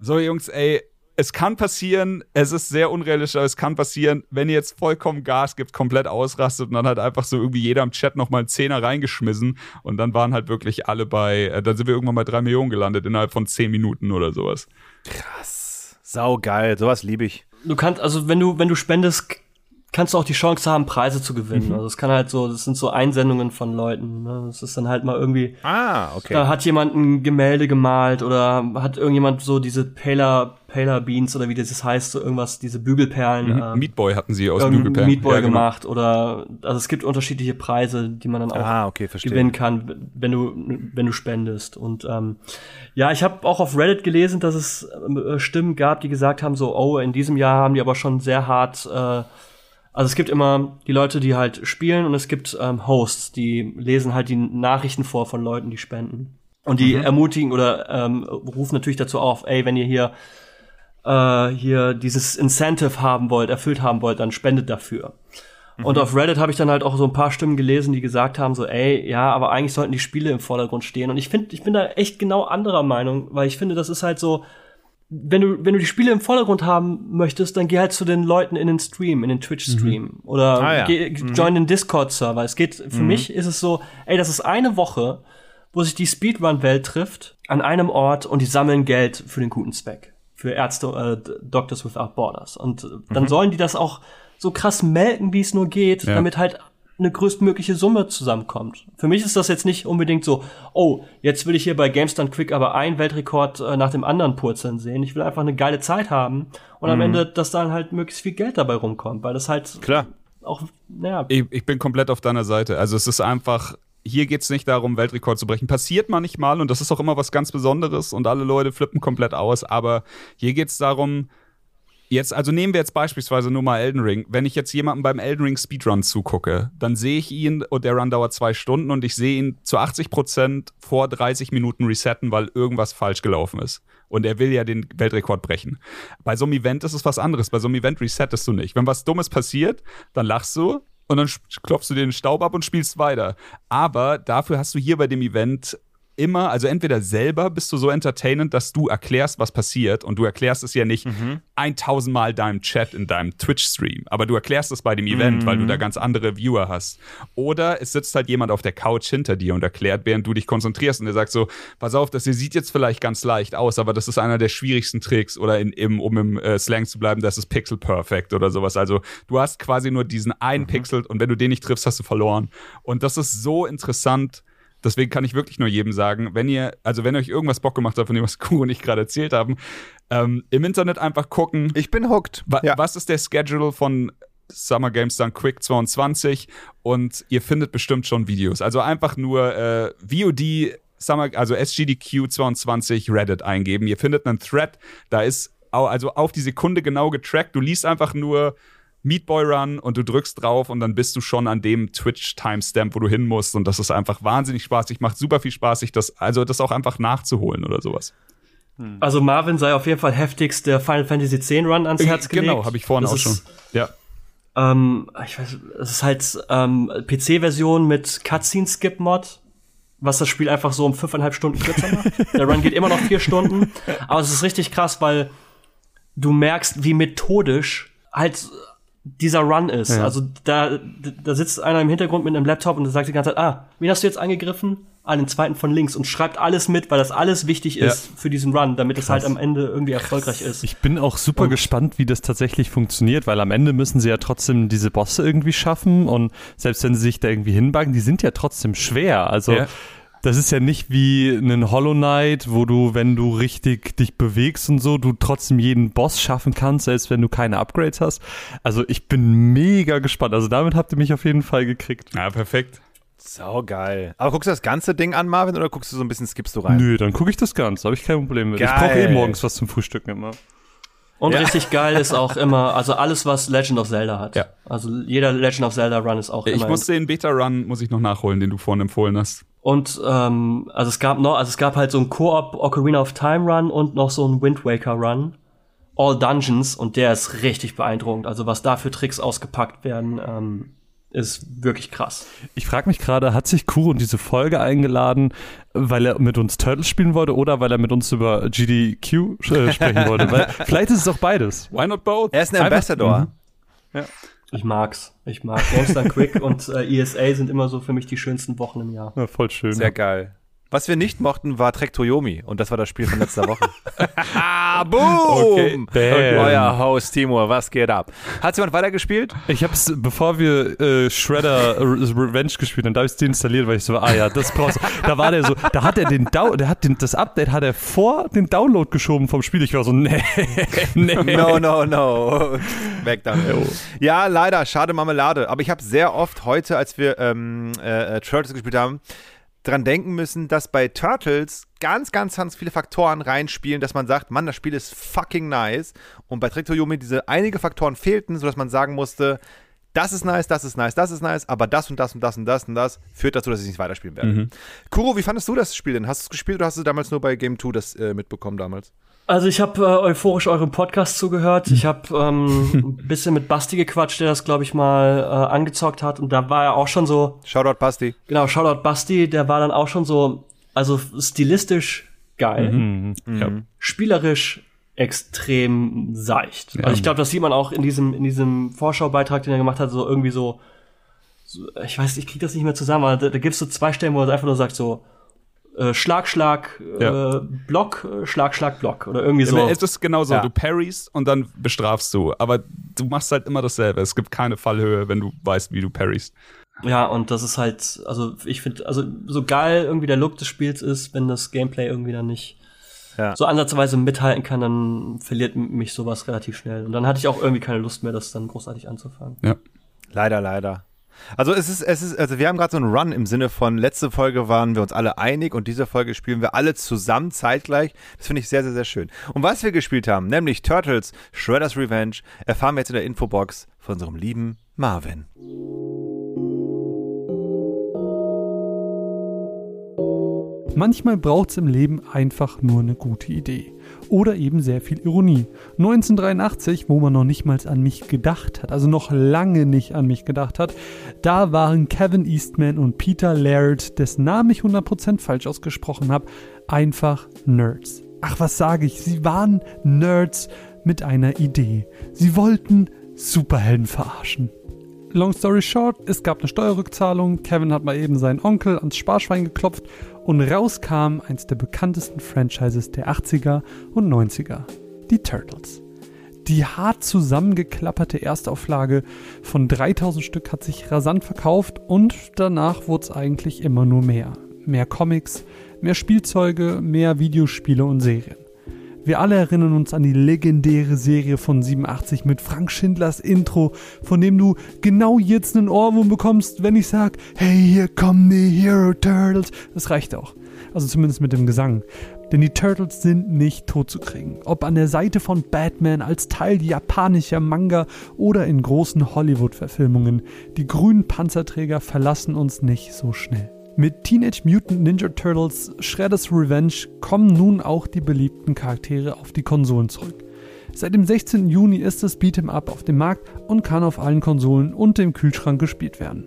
so Jungs, ey, es kann passieren, es ist sehr unrealistisch, aber es kann passieren, wenn ihr jetzt vollkommen Gas gibt, komplett ausrastet und dann hat einfach so irgendwie jeder im Chat nochmal einen Zehner reingeschmissen und dann waren halt wirklich alle bei, äh, dann sind wir irgendwann bei 3 Millionen gelandet innerhalb von 10 Minuten oder sowas. Sau geil, sowas liebe ich. Du kannst, also wenn du, wenn du spendest, kannst du auch die Chance haben, Preise zu gewinnen. Also es kann halt so, das sind so Einsendungen von Leuten. Ne? Das ist dann halt mal irgendwie, Ah, okay. da hat jemand ein Gemälde gemalt oder hat irgendjemand so diese Paler, Paler Beans oder wie das heißt, so irgendwas, diese Bügelperlen. ähm, Meat Boy hatten sie aus Bügelperlen. Meat Boy Ja, genau. gemacht oder also es gibt unterschiedliche Preise, die man dann auch ah, okay, gewinnen kann, wenn du wenn du spendest. Und ähm, ja, ich habe auch auf Reddit gelesen, dass es äh, Stimmen gab, die gesagt haben, so, oh, in diesem Jahr haben die aber schon sehr hart. Äh, also es gibt immer die Leute, die halt spielen und es gibt ähm, Hosts, die lesen halt die Nachrichten vor von Leuten, die spenden. Und die ermutigen oder ähm, rufen natürlich dazu auf, ey, wenn ihr hier äh, hier dieses Incentive haben wollt, erfüllt haben wollt, dann spendet dafür. Und auf Reddit habe ich dann halt auch so ein paar Stimmen gelesen, die gesagt haben, so, ey, ja, aber eigentlich sollten die Spiele im Vordergrund stehen. Und ich finde, ich bin da echt genau anderer Meinung, weil ich finde, das ist halt so, wenn du, wenn du die Spiele im Vordergrund haben möchtest, dann geh halt zu den Leuten in den Stream, in den Twitch-Stream. Oder Ah, ja. geh, join den Discord-Server. Es geht, für mich ist es so, ey, das ist eine Woche, wo sich die Speedrun-Welt trifft, an einem Ort und die sammeln Geld für den guten Zweck. Für Ärzte, äh, Doctors Without Borders. Und äh, dann sollen die das auch so krass melken, wie es nur geht, Ja. damit halt eine größtmögliche Summe zusammenkommt. Für mich ist das jetzt nicht unbedingt so, oh, jetzt will ich hier bei GameStone Quick aber einen Weltrekord äh, nach dem anderen purzeln sehen. Ich will einfach eine geile Zeit haben und am Ende, dass dann halt möglichst viel Geld dabei rumkommt, weil das halt Klar. auch, naja, Ich, ich bin komplett auf deiner Seite. Also es ist einfach, hier geht es nicht darum, Weltrekord zu brechen. Passiert manchmal und das ist auch immer was ganz Besonderes und alle Leute flippen komplett aus, aber hier geht es darum, jetzt, also nehmen wir jetzt beispielsweise nur mal Elden Ring. Wenn ich jetzt jemandem beim Elden Ring Speedrun zugucke, dann sehe ich ihn und der Run dauert zwei Stunden und ich sehe ihn zu 80 Prozent vor 30 Minuten resetten, weil irgendwas falsch gelaufen ist. Und er will ja den Weltrekord brechen. Bei so einem Event ist es was anderes. Bei so einem Event resettest du nicht. Wenn was Dummes passiert, dann lachst du und dann klopfst du den Staub ab und spielst weiter. Aber dafür hast du hier bei dem Event immer, also entweder selber bist du so entertainend, dass du erklärst, was passiert und du erklärst es ja nicht 1000 Mal deinem Chat in deinem Twitch-Stream, aber du erklärst es bei dem Event, weil du da ganz andere Viewer hast. Oder es sitzt halt jemand auf der Couch hinter dir und erklärt, während du dich konzentrierst und der sagt so, pass auf, das hier sieht jetzt vielleicht ganz leicht aus, aber das ist einer der schwierigsten Tricks oder in, im, um im äh, Slang zu bleiben, das ist Pixel Perfect oder sowas. Also du hast quasi nur diesen einen Pixel und wenn du den nicht triffst, hast du verloren. Und das ist so interessant, Deswegen kann ich wirklich nur jedem sagen, wenn ihr, also wenn euch irgendwas Bock gemacht hat, von dem, was (laughs) Kuh und ich gerade erzählt haben, ähm, im Internet einfach gucken, Ich bin hooked. wa ja. was ist der Schedule von Summer Games Done Quick 22 und ihr findet bestimmt schon Videos. Also einfach nur äh, VOD Summer, also SGDQ 22 Reddit eingeben. Ihr findet einen Thread, da ist also auf die Sekunde genau getrackt. Du liest einfach nur Meat Boy Run und du drückst drauf und dann bist du schon an dem Twitch-Timestamp, wo du hin musst. Und das ist einfach wahnsinnig spaßig, macht super viel Spaß, sich das, also das auch einfach nachzuholen oder sowas. Hm. Also Marvin sei auf jeden Fall heftigst der Final Fantasy X Run ans Herz gelegt. Genau, habe ich vorhin das auch schon. Ja. Ähm, ich weiß, es ist halt ähm, PC-Version mit Cutscene-Skip-Mod, was das Spiel einfach so um fünfeinhalb Stunden kürzer macht. (laughs) der Run geht immer noch vier Stunden, aber es ist richtig krass, weil du merkst, wie methodisch halt dieser Run ist. Ja. Also da, da sitzt einer im Hintergrund mit einem Laptop und sagt die ganze Zeit, ah, wen hast du jetzt angegriffen? Ah, den zweiten von links und schreibt alles mit, weil das alles wichtig ist ja. für diesen Run, damit Krass. es halt am Ende irgendwie erfolgreich ist. Ich bin auch super und gespannt, wie das tatsächlich funktioniert, weil am Ende müssen sie ja trotzdem diese Bosse irgendwie schaffen und selbst wenn sie sich da irgendwie hinbagen, die sind ja trotzdem schwer. Also ja das ist ja nicht wie ein Hollow Knight, wo du, wenn du richtig dich bewegst und so, du trotzdem jeden Boss schaffen kannst, selbst wenn du keine Upgrades hast. Also ich bin mega gespannt. Also damit habt ihr mich auf jeden Fall gekriegt. Ja, perfekt. Sau geil. Aber guckst du das ganze Ding an, Marvin, oder guckst du so ein bisschen, skippst du rein? Nö, dann gucke ich das Ganze. Habe ich kein Problem mit. Geil. Ich brauche eh morgens was zum Frühstücken immer. Und ja. richtig geil ist auch immer, also alles, was Legend of Zelda hat. Ja. Also jeder Legend of Zelda Run ist auch ich immer. Ich muss den Beta-Run, muss ich noch nachholen, den du vorhin empfohlen hast. Und ähm, also es gab noch, also es gab halt so ein Koop Ocarina of Time Run und noch so ein Wind Waker Run. All Dungeons und der ist richtig beeindruckend. Also was da für Tricks ausgepackt werden, ähm, ist wirklich krass. Ich frage mich gerade, hat sich Kuro in diese Folge eingeladen, weil er mit uns Turtles spielen wollte oder weil er mit uns über GDQ äh, sprechen wollte? weil (laughs) vielleicht ist es auch beides. Why not both? Er ist ein Ambassador. Mhm. Ja. Ich mag's. Ich mag Games Quick und äh, ESA sind immer so für mich die schönsten Wochen im Jahr. Ja, voll schön. Sehr geil. Was wir nicht mochten, war Trek Toyomi und das war das Spiel von letzter Woche. (laughs) (laughs) Boom! Okay. okay. Euer Host Timur, was geht ab? Hat jemand weitergespielt? Ich hab's, bevor wir äh, Shredder Revenge gespielt haben, da habe ich es deinstalliert, weil ich so, ah ja, das brauchst du. Da war der so, da hat er den Down, der hat den, das Update hat er vor den Download geschoben vom Spiel. Ich war so, nee, (laughs) nee. No, no, no. Weg damit. Ja, leider, schade Marmelade. Aber ich habe sehr oft heute, als wir ähm, äh, Turtles gespielt haben, dran denken müssen, dass bei Turtles ganz, ganz, ganz viele Faktoren reinspielen, dass man sagt, Mann, das Spiel ist fucking nice. Und bei Triktoyomi diese einige Faktoren fehlten, sodass man sagen musste, das ist nice, das ist nice, das ist nice, aber das und das und das und das und das führt dazu, dass ich nicht weiterspielen werde. Mhm. Kuro, wie fandest du das Spiel denn? Hast du es gespielt oder hast du damals nur bei Game 2 das äh, mitbekommen damals? Also ich habe äh, euphorisch eurem Podcast zugehört. Ich habe ähm, (laughs) ein bisschen mit Basti gequatscht, der das, glaube ich, mal äh, angezockt hat. Und da war er auch schon so. Shoutout Basti. Genau, Shoutout Basti, der war dann auch schon so, also stilistisch geil. Mhm, mhm. ja. Spielerisch extrem seicht. Ja. Also ich glaube, das sieht man auch in diesem, in diesem Vorschaubeitrag, den er gemacht hat, so irgendwie so, so ich weiß, ich krieg das nicht mehr zusammen, aber da, da gibt's so zwei Stellen, wo er einfach nur sagt so, äh, Schlag, Schlag, ja. äh, Block, äh, Schlag, Schlag, Block oder irgendwie so. es ist genau so, ja. du parries und dann bestrafst du, aber du machst halt immer dasselbe. Es gibt keine Fallhöhe, wenn du weißt, wie du parries. Ja, und das ist halt, also ich finde, also so geil irgendwie der Look des Spiels ist, wenn das Gameplay irgendwie dann nicht ja. so ansatzweise mithalten kann, dann verliert mich sowas relativ schnell. Und dann hatte ich auch irgendwie keine Lust mehr, das dann großartig anzufangen. Ja. Leider, leider. Also es ist, es ist, also wir haben gerade so einen Run im Sinne von letzte Folge waren wir uns alle einig und diese Folge spielen wir alle zusammen zeitgleich. Das finde ich sehr, sehr, sehr schön. Und was wir gespielt haben, nämlich Turtles Shredder's Revenge, erfahren wir jetzt in der Infobox von unserem lieben Marvin. Manchmal braucht es im Leben einfach nur eine gute Idee. Oder eben sehr viel Ironie. 1983, wo man noch nicht mal an mich gedacht hat, also noch lange nicht an mich gedacht hat, da waren Kevin Eastman und Peter Laird, dessen Namen ich 100% falsch ausgesprochen habe, einfach Nerds. Ach, was sage ich? Sie waren Nerds mit einer Idee. Sie wollten Superhelden verarschen. Long story short, es gab eine Steuerrückzahlung, Kevin hat mal eben seinen Onkel ans Sparschwein geklopft und rauskam eins der bekanntesten Franchises der 80er und 90er, die Turtles. Die hart zusammengeklapperte Erstauflage von 3000 Stück hat sich rasant verkauft und danach wurde es eigentlich immer nur mehr. Mehr Comics, mehr Spielzeuge, mehr Videospiele und Serien. Wir alle erinnern uns an die legendäre Serie von 87 mit Frank Schindlers Intro, von dem du genau jetzt einen Ohrwurm bekommst, wenn ich sag, hey, hier kommen die Hero Turtles. Das reicht auch. Also zumindest mit dem Gesang. Denn die Turtles sind nicht tot zu kriegen. Ob an der Seite von Batman als Teil japanischer Manga oder in großen Hollywood-Verfilmungen. Die grünen Panzerträger verlassen uns nicht so schnell. Mit Teenage Mutant Ninja Turtles Shredder's Revenge kommen nun auch die beliebten Charaktere auf die Konsolen zurück. Seit dem 16. Juni ist das Beat'em Up auf dem Markt und kann auf allen Konsolen und dem Kühlschrank gespielt werden.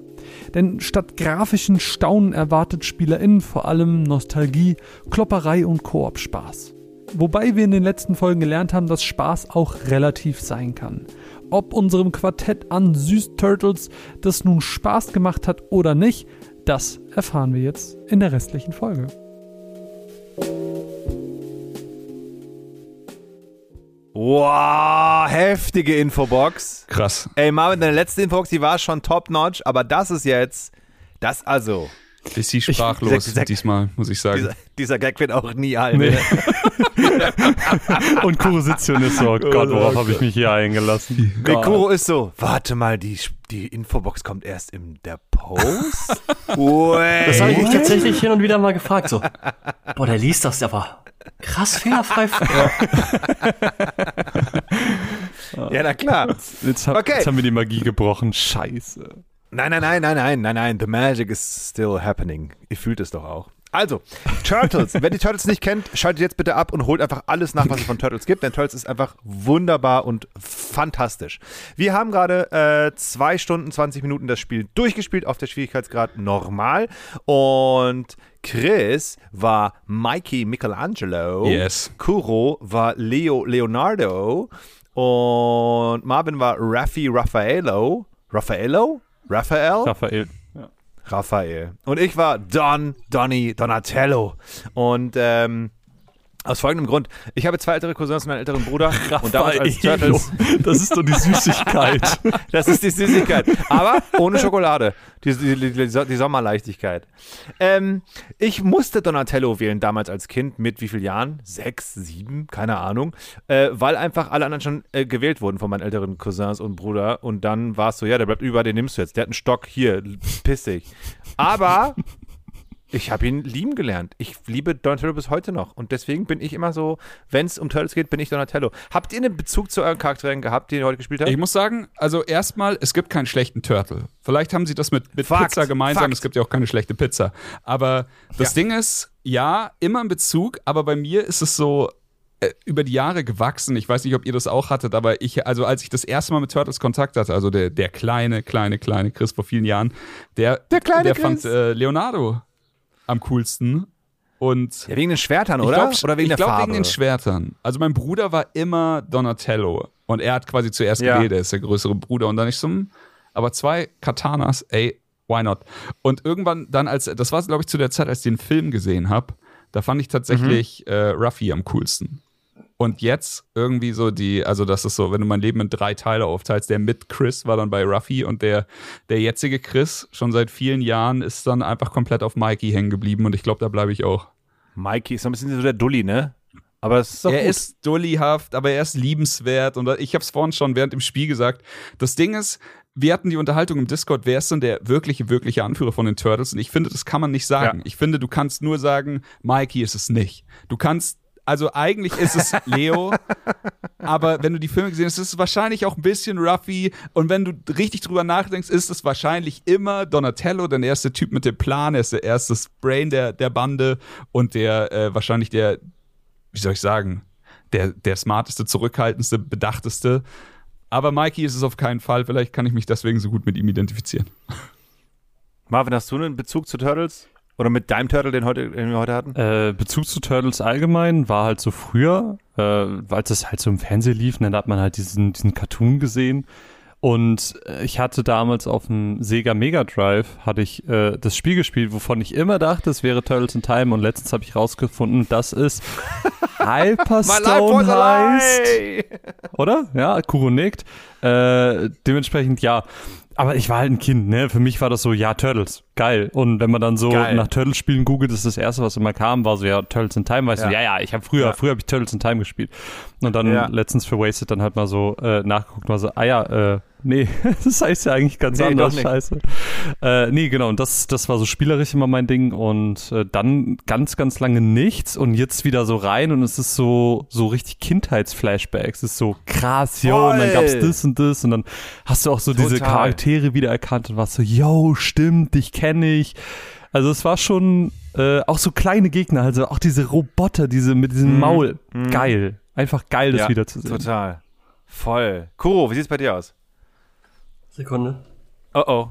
Denn statt grafischen Staunen erwartet SpielerInnen vor allem Nostalgie, Klopperei und Koop-Spaß. Wobei wir in den letzten Folgen gelernt haben, dass Spaß auch relativ sein kann. Ob unserem Quartett an Süß-Turtles das nun Spaß gemacht hat oder nicht, das erfahren wir jetzt in der restlichen Folge. Wow, heftige Infobox. Krass. Ey, Marvin, deine letzte Infobox, die war schon top-notch, aber das ist jetzt, das also, Ist sie sprachlos dieser- diesmal, muss ich sagen. dieser, dieser Gag wird auch nie alt. Nee. (laughs) Und Kuro sitzt hier und ist so, oh Gott, worauf habe ich mich hier eingelassen? Nee, Kuro ist so, warte mal, die, die Infobox kommt erst in der Post? (laughs) Wait. Das habe ich mich tatsächlich hin und wieder mal gefragt. So, boah, der liest das aber krass fehlerfrei. (laughs) Ja, na klar. Jetzt, hab, Okay. jetzt haben wir die Magie gebrochen. Scheiße. Nein, nein, nein, nein, nein, nein, nein. The magic is still happening. Ihr fühlt es doch auch. Also, Turtles. Wer die Turtles nicht kennt, schaltet jetzt bitte ab und holt einfach alles nach, was es von Turtles gibt, denn Turtles ist einfach wunderbar und fantastisch. Wir haben gerade äh, zwei Stunden, 20 Minuten das Spiel durchgespielt auf der Schwierigkeitsgrad normal und Chris war Mikey Michelangelo. Yes. Kuro war Leo Leonardo und Marvin war Raffi Raffaello. Raffaello? Raphael? Raphael. Raphael. Und ich war Don, Donny, Donatello. Und ähm, aus folgendem Grund. Ich habe zwei ältere Cousins und einen älteren Bruder. (laughs) und damals als Turtles. Das ist doch die Süßigkeit. (laughs) Das ist die Süßigkeit. Aber ohne Schokolade. Die, die, die, die, Sommerleichtigkeit. Ähm, ich musste Donatello wählen damals als Kind mit wie vielen Jahren? Sechs, sieben, keine Ahnung. Äh, weil einfach alle anderen schon äh, gewählt wurden von meinen älteren Cousins und Bruder. Und dann war es so, ja, der bleibt über, den nimmst du jetzt. Der hat einen Stock, hier, piss dich. Aber ich habe ihn lieben gelernt. Ich liebe Donatello bis heute noch. Und deswegen bin ich immer so, wenn es um Turtles geht, bin ich Donatello. Habt ihr einen Bezug zu euren Charakteren gehabt, die ihr heute gespielt habt? Ich muss sagen, also erstmal, es gibt keinen schlechten Turtle. Vielleicht haben sie das mit, mit Fakt, Pizza gemeinsam, Fakt. es gibt ja auch keine schlechte Pizza. Aber das Ja. Ding ist, ja, immer ein Bezug, aber bei mir ist es so äh, über die Jahre gewachsen. Ich weiß nicht, ob ihr das auch hattet, aber ich, also als ich das erste Mal mit Turtles Kontakt hatte, also der, der kleine, kleine, kleine Chris vor vielen Jahren, der, Der kleine der Chris. fand äh, Leonardo am coolsten. Und Ja, wegen den Schwertern, oder? ich glaub, oder wegen ich der glaub, Farbe? wegen den Schwertern. Also mein Bruder war immer Donatello und er hat quasi zuerst Ja. gewählt, er ist der größere Bruder und dann ich so, aber zwei Katanas, ey, why not? Und irgendwann dann als, das war glaube ich zu der Zeit, als ich den Film gesehen habe, da fand ich tatsächlich Mhm. äh, Ruffy am coolsten. Und jetzt irgendwie so die, also das ist so, wenn du mein Leben in drei Teile aufteilst, der mit Chris war dann bei Ruffy und der, der jetzige Chris schon seit vielen Jahren ist dann einfach komplett auf Mikey hängen geblieben und ich glaube, da bleibe ich auch. Mikey ist so ein bisschen so der Dulli, ne? Aber das ist doch er gut. ist dullyhaft, aber er ist liebenswert. Und ich habe es vorhin schon während dem Spiel gesagt. Das Ding ist, wir hatten die Unterhaltung im Discord, wer ist denn der wirkliche, wirkliche Anführer von den Turtles? Und ich finde, das kann man nicht sagen. Ja. Ich finde, du kannst nur sagen, Mikey ist es nicht. Du kannst, also eigentlich ist es (laughs) Leo, aber wenn du die Filme gesehen hast, ist es wahrscheinlich auch ein bisschen Ruffy. Und wenn du richtig drüber nachdenkst, ist es wahrscheinlich immer Donatello, denn er ist der Typ mit dem Plan, er ist der erste Brain der, der Bande und der äh, wahrscheinlich der, wie soll ich sagen, der, der smarteste, zurückhaltendste, bedachteste. Aber Mikey ist es auf keinen Fall. Vielleicht kann ich mich deswegen so gut mit ihm identifizieren. Marvin, hast du einen Bezug zu Turtles? Oder mit deinem Turtle, den, heute, den wir heute hatten? Äh, Bezug zu Turtles allgemein war halt so früher, äh, weil es halt so im Fernsehen lief, ne, da hat man halt diesen, diesen Cartoon gesehen. Und äh, ich hatte damals auf dem Sega Mega Drive hatte ich äh, das Spiel gespielt, wovon ich immer dachte, es wäre Turtles in Time und letztens habe ich rausgefunden, dass es (laughs) Hyperstone heißt. Oder? Ja, Kuro nickt. Äh, dementsprechend ja. Aber ich war halt ein Kind, ne? Für mich war das so, ja, Turtles, geil. Und wenn man dann so Geil. nach Turtles-Spielen googelt, ist das erste, was immer kam, war so, ja, Turtles in Time, weißt du, Ja. ja, ja, ich habe früher, Ja. früher habe ich Turtles in Time gespielt. Und dann Ja. letztens für Wasted dann halt mal so äh, nachgeguckt, war so, ah ja, äh, nee, (laughs) das heißt ja eigentlich ganz Nee, anders, scheiße. Äh, nee, genau, und das, das war so spielerisch immer mein Ding und äh, dann ganz, ganz lange nichts und jetzt wieder so rein und es ist so, so richtig Kindheitsflashbacks. Es ist so krass, yo, und dann gab's Voll. das und das und dann hast du auch so diese Total. Charaktere wieder erkannt und warst so, yo, stimmt, dich kenne ich. Also es war schon äh, auch so kleine Gegner, also auch diese Roboter, diese mit diesem Maul, geil. Einfach geil, das Ja, wiederzusehen. Total. Voll. Kuro, wie sieht's bei dir aus? Sekunde. Oh oh.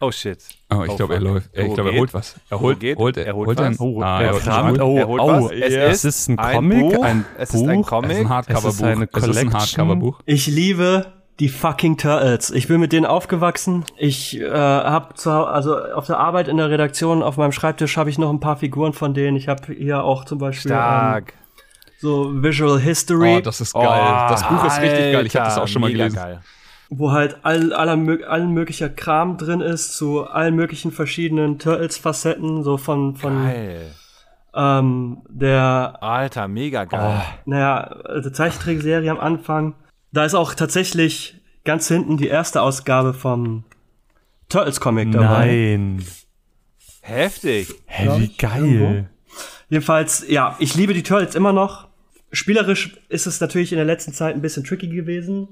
Oh shit. Oh, ich Oh, glaube, er läuft. Er, ich glaube, er holt was. Er holt, geht? holt, Er holt holt was? Oh, ah, er holt oh, Er holt oh, was? es, Es ist ein ein Comic, Buch. ein Es Buch. ist ein Es Comic. ist ein Hardcover-Buch. Es Es ist ein. Hardcover-Buch. Ich liebe die fucking Turtles. Ich bin mit denen aufgewachsen. Ich äh, habe also auf der Arbeit in der Redaktion auf meinem Schreibtisch habe ich noch ein paar Figuren von denen. Ich habe hier auch zum Beispiel ähm, Stark. so Visual History, Oh, das ist geil. das Buch ist richtig geil. Ich habe das auch schon mal gelesen. Geil. Wo halt all, aller, allen möglicher Kram drin ist zu allen möglichen verschiedenen Turtles-Facetten, so von von Geil. ähm, der Alter, mega geil. naja, also Zeichentrickserie am Anfang. Da ist auch tatsächlich ganz hinten die erste Ausgabe vom Turtles-Comic dabei. Nein. Heftig. Hä, wie geil. Jedenfalls, ja, ich liebe die Turtles immer noch. Spielerisch ist es natürlich in der letzten Zeit ein bisschen tricky gewesen.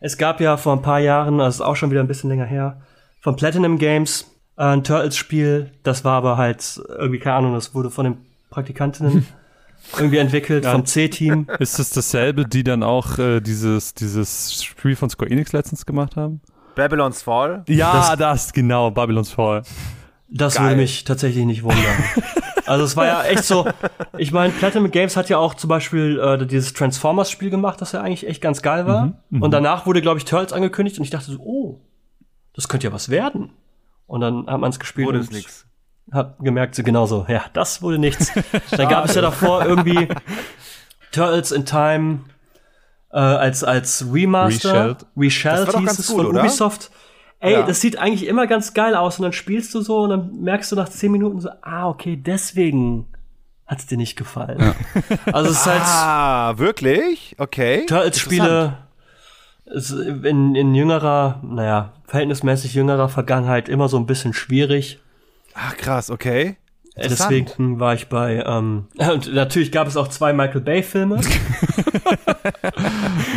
Es gab ja vor ein paar Jahren, das ist auch schon wieder ein bisschen länger her, von Platinum Games äh, ein Turtles-Spiel. Das war aber halt irgendwie, keine Ahnung, das wurde von den Praktikantinnen (laughs) irgendwie entwickelt, vom C-Team. Ist es dasselbe, die dann auch äh, dieses, dieses Spiel von Square Enix letztens gemacht haben? Babylon's Fall. Ja, das, genau, Babylon's Fall. Das Geil. würde mich tatsächlich nicht wundern. (laughs) also es war ja echt so, (laughs) ich meine, Platinum Games hat ja auch zum Beispiel äh, dieses Transformers-Spiel gemacht, das ja eigentlich echt ganz geil war. und danach wurde, glaube ich, Turtles angekündigt und ich dachte so, oh, das könnte ja was werden. Und dann hat man es gespielt Wurde und es nix. hat gemerkt, so genauso, ja, das wurde nichts. (laughs) dann gab es ja davor irgendwie Turtles in Time äh, als, als Remaster. Reshelled. Reshelled Das war doch hieß es gut, von oder? Ubisoft. Ey, Ja. das sieht eigentlich immer ganz geil aus und dann spielst du so und dann merkst du nach zehn Minuten so, ah, okay, deswegen hat's dir nicht gefallen. Also es ist halt Ah, wirklich? Okay. Turtles-Spiele in, in jüngerer, naja, verhältnismäßig jüngerer Vergangenheit immer so ein bisschen schwierig. Ach, krass, okay. Deswegen war ich bei, ähm, (laughs) und natürlich gab es auch zwei Michael Bay-Filme, (laughs)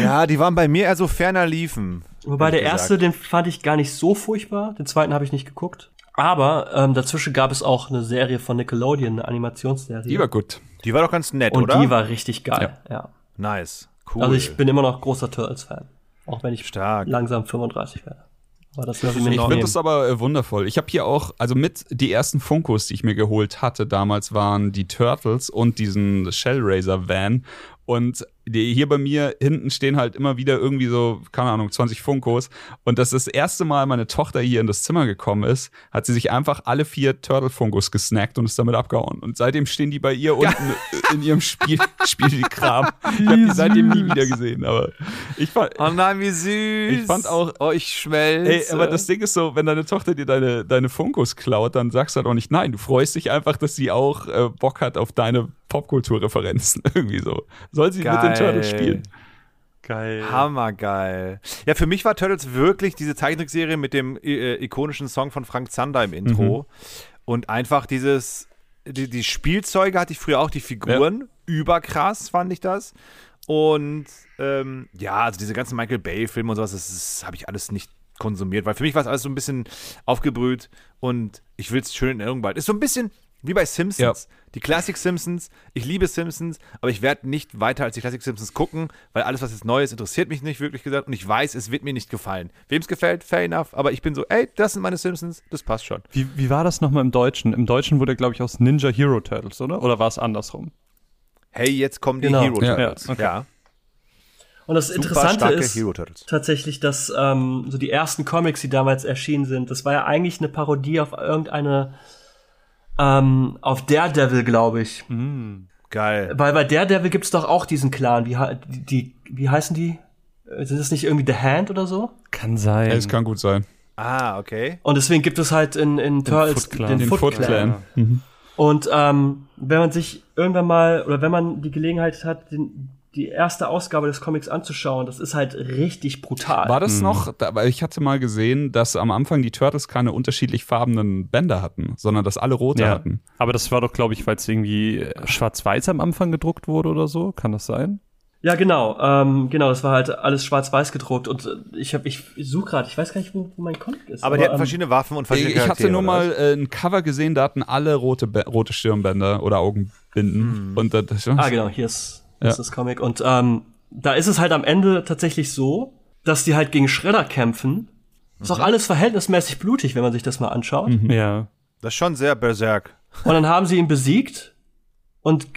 Ja, die waren bei mir eher so ferner liefen. Wobei der Ehrlich erste, den fand ich gar nicht so furchtbar, den zweiten habe ich nicht geguckt. Aber ähm, dazwischen gab es auch eine Serie von Nickelodeon, eine Animationsserie. Die war gut. Die war doch ganz nett, und oder? die war richtig geil, ja. nice. Cool. Also ich bin immer noch großer Turtles-Fan. Auch wenn ich Stark. langsam 35 werde. Aber das lasse ich finde das aber äh, wundervoll. Ich habe hier auch, also mit die ersten Funkos, die ich mir geholt hatte damals, waren die Turtles und diesen Shellraiser Van. Und die, hier bei mir hinten stehen halt immer wieder irgendwie so, keine Ahnung, 20 Funkos. Und das ist das erste Mal meine Tochter hier in das Zimmer gekommen ist, hat sie sich einfach alle vier Turtle-Funkos gesnackt und ist damit abgehauen. Und seitdem stehen die bei ihr unten in ihrem Spiel, (laughs) Spielkram. Ich habe die seitdem nie wieder gesehen. Aber ich fand, Oh nein, wie süß. Ich fand auch- Oh, ich schmelze. Ey, aber das Ding ist so, wenn deine Tochter dir deine, deine Funkos klaut, dann sagst du halt auch nicht nein. Du freust dich einfach, dass sie auch äh, Bock hat auf deine Popkulturreferenzen. (laughs) Irgendwie so. Soll sie mit den Geil. Turtles spielen? Geil. Hammergeil. Ja, für mich war Turtles wirklich diese Zeichentrickserie mit dem äh, ikonischen Song von Frank Zander im Intro. Und einfach dieses, die, die Spielzeuge hatte ich früher auch, die Figuren. Überkrass fand ich das. Und ähm, ja, also diese ganzen Michael Bay-Filme und sowas, das, das habe ich alles nicht konsumiert, weil für mich war es alles so ein bisschen aufgebrüht und ich will es schön in Erinnerung behalten. Ist so ein bisschen wie bei Simpsons. Die Classic Simpsons, ich liebe Simpsons, aber ich werde nicht weiter als die Classic Simpsons gucken, weil alles, was jetzt neu ist, interessiert mich nicht wirklich gesagt und ich weiß, es wird mir nicht gefallen. Wem es gefällt, fair enough, aber ich bin so, ey, das sind meine Simpsons, das passt schon. Wie, wie war das nochmal im Deutschen? Im Deutschen wurde er, glaube ich, aus Ninja Hero Turtles, oder? Oder war es andersrum? Hey, jetzt kommen die Genau. Hero Ja. Turtles. Ja, okay. ja. Und das Super Interessante ist tatsächlich, dass ähm, so die ersten Comics, die damals erschienen sind, das war ja eigentlich eine Parodie auf irgendeine, ähm, auf Daredevil, glaube ich. Geil. Weil bei Daredevil gibt's doch auch diesen Clan. Wie, die, wie heißen die? Äh, Sind das nicht irgendwie The Hand oder so? Kann sein. Es kann gut sein. Ah, okay. Und deswegen gibt es halt in, in Turtles Foot Clan. den, Den Foot Foot Clan. Clan. Mhm. Und ähm, wenn man sich irgendwann mal, oder wenn man die Gelegenheit hat, den, die erste Ausgabe des Comics anzuschauen, das ist halt richtig brutal. War das noch, da- weil ich hatte mal gesehen, dass am Anfang die Turtles keine unterschiedlich farbenen Bänder hatten, sondern dass alle rote Ja. hatten. Aber das war doch, glaube ich, weil es irgendwie äh, schwarz-weiß am Anfang gedruckt wurde oder so. Kann das sein? Ja, genau. Ähm, genau, das war halt alles schwarz-weiß gedruckt. Und äh, ich habe, ich suche gerade, ich weiß gar nicht, wo, wo mein Comic ist. Aber die hatten ähm, verschiedene Waffen und Ich, verschiedene ich hatte Charaktere, nur mal äh, ein Cover gesehen, da hatten alle rote, rote Stirnbänder oder Augenbinden. Und das, das, Ah, genau, hier ist, Ja. ist das Comic. Und ähm, da ist es halt am Ende tatsächlich so, dass die halt gegen Schredder kämpfen. Ist Mhm. auch alles verhältnismäßig blutig, wenn man sich das mal anschaut. Ja. Das ist schon sehr Berserk. Und dann haben sie ihn besiegt und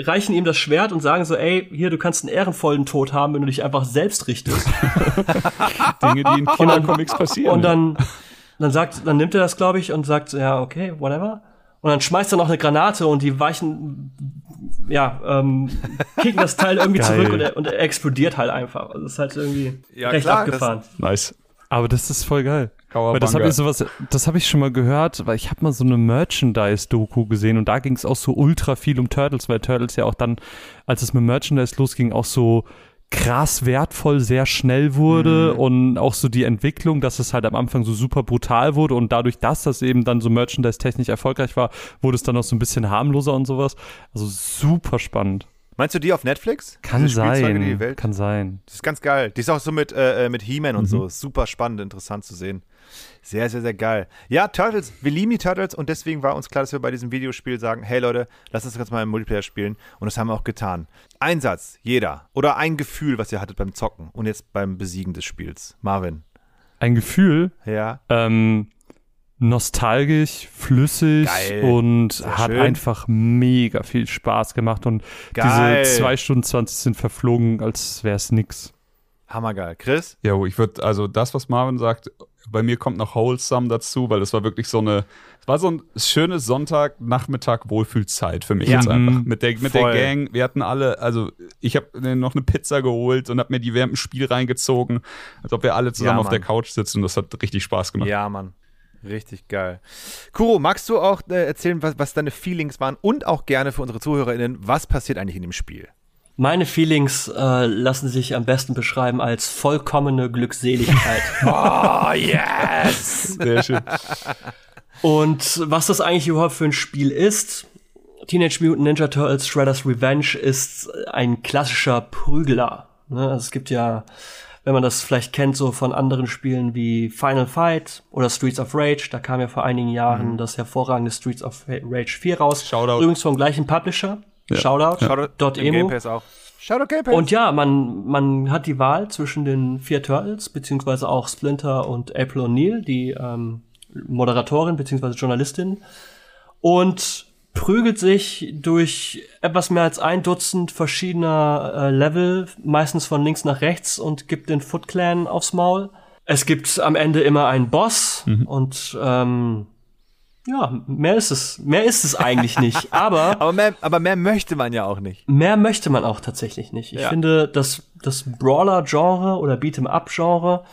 reichen ihm das Schwert und sagen so, ey, hier, du kannst einen ehrenvollen Tod haben, wenn du dich einfach selbst richtest. (laughs) Dinge, die in Kindercomics passieren. Und dann, dann sagt, dann nimmt er das, glaube ich, und sagt, so, ja, okay, whatever. Und dann schmeißt er noch eine Granate und die weichen, ja, ähm, (laughs) kicken das Teil irgendwie zurück und er, und er explodiert halt einfach. Also das ist halt irgendwie Ja, recht klar, abgefahren. nice. Aber das ist voll geil. Kawabanga. Weil das habe ich sowas, das habe ich schon mal gehört, weil ich habe mal so eine Merchandise-Doku gesehen und da ging es auch so ultra viel um Turtles, weil Turtles ja auch dann, als es mit Merchandise losging, auch so krass wertvoll sehr schnell wurde und auch so die Entwicklung, dass es halt am Anfang so super brutal wurde und dadurch, dass das eben dann so Merchandise-technisch erfolgreich war, wurde es dann auch so ein bisschen harmloser und sowas. Also super spannend. Meinst du die auf Netflix? Kann sein. Kann sein. Das ist ganz geil. Die ist auch so mit, äh, äh, mit He-Man und so. Super spannend, interessant zu sehen. Sehr, sehr, sehr geil. Ja, Turtles, wir lieben die Turtles und deswegen war uns klar, dass wir bei diesem Videospiel sagen, hey Leute, lass uns das jetzt mal im Multiplayer spielen und das haben wir auch getan. Ein Satz, jeder. Oder ein Gefühl, was ihr hattet beim Zocken und jetzt beim Besiegen des Spiels. Marvin. Ein Gefühl, Ja. ähm, nostalgisch, flüssig Geil. und Sehr hat schön. einfach mega viel Spaß gemacht und Geil. diese zwei Stunden 20 sind verflogen, als wäre es nix. Hammergeil. Chris? Ja, ich würde, also das, was Marvin sagt, bei mir kommt noch Wholesome dazu, weil das war wirklich so eine, es war so ein schönes Sonntagnachmittag Wohlfühlzeit für mich Ja. jetzt einfach. Mhm. Mit der, mit der. Gang, wir hatten alle, also ich habe noch eine Pizza geholt und habe mir die während dem Spiel reingezogen, als ob wir alle zusammen Ja, auf der. Couch sitzen und das hat richtig Spaß gemacht. Ja, Mann. Richtig geil. Kuro, magst du auch äh, erzählen, was, was deine Feelings waren und auch gerne für unsere ZuhörerInnen, was passiert eigentlich in dem Spiel? Meine Feelings äh, lassen sich am besten beschreiben als vollkommene Glückseligkeit. (laughs) Oh, yes! Sehr schön. Und was das eigentlich überhaupt für ein Spiel ist, Teenage Mutant Ninja Turtles Shredder's Revenge ist ein klassischer Prügler. Ne? Also es gibt ja, wenn man das vielleicht kennt, so von anderen Spielen wie Final Fight oder Streets of Rage, da kam ja vor einigen Jahren das hervorragende Streets of Rage 4 raus. Shoutout. Übrigens vom gleichen Publisher. Shoutout. Shoutout Dot im Emo. Game Pass auch. Shoutout Game Pass. Und ja, man, man hat die Wahl zwischen den vier Turtles, beziehungsweise auch Splinter und April O'Neil, die ähm, Moderatorin beziehungsweise Journalistin, und prügelt sich durch etwas mehr als ein Dutzend verschiedener äh, Level, meistens von links nach rechts, und gibt den Foot Clan aufs Maul. Es gibt am Ende immer einen Boss und ähm, ja, mehr ist es, mehr ist es eigentlich nicht. (laughs) Aber aber, mehr, aber mehr möchte man ja auch nicht. Mehr möchte man auch tatsächlich nicht. Ich Ja. finde, das, das Brawler-Genre oder Beat'em-up-Genre,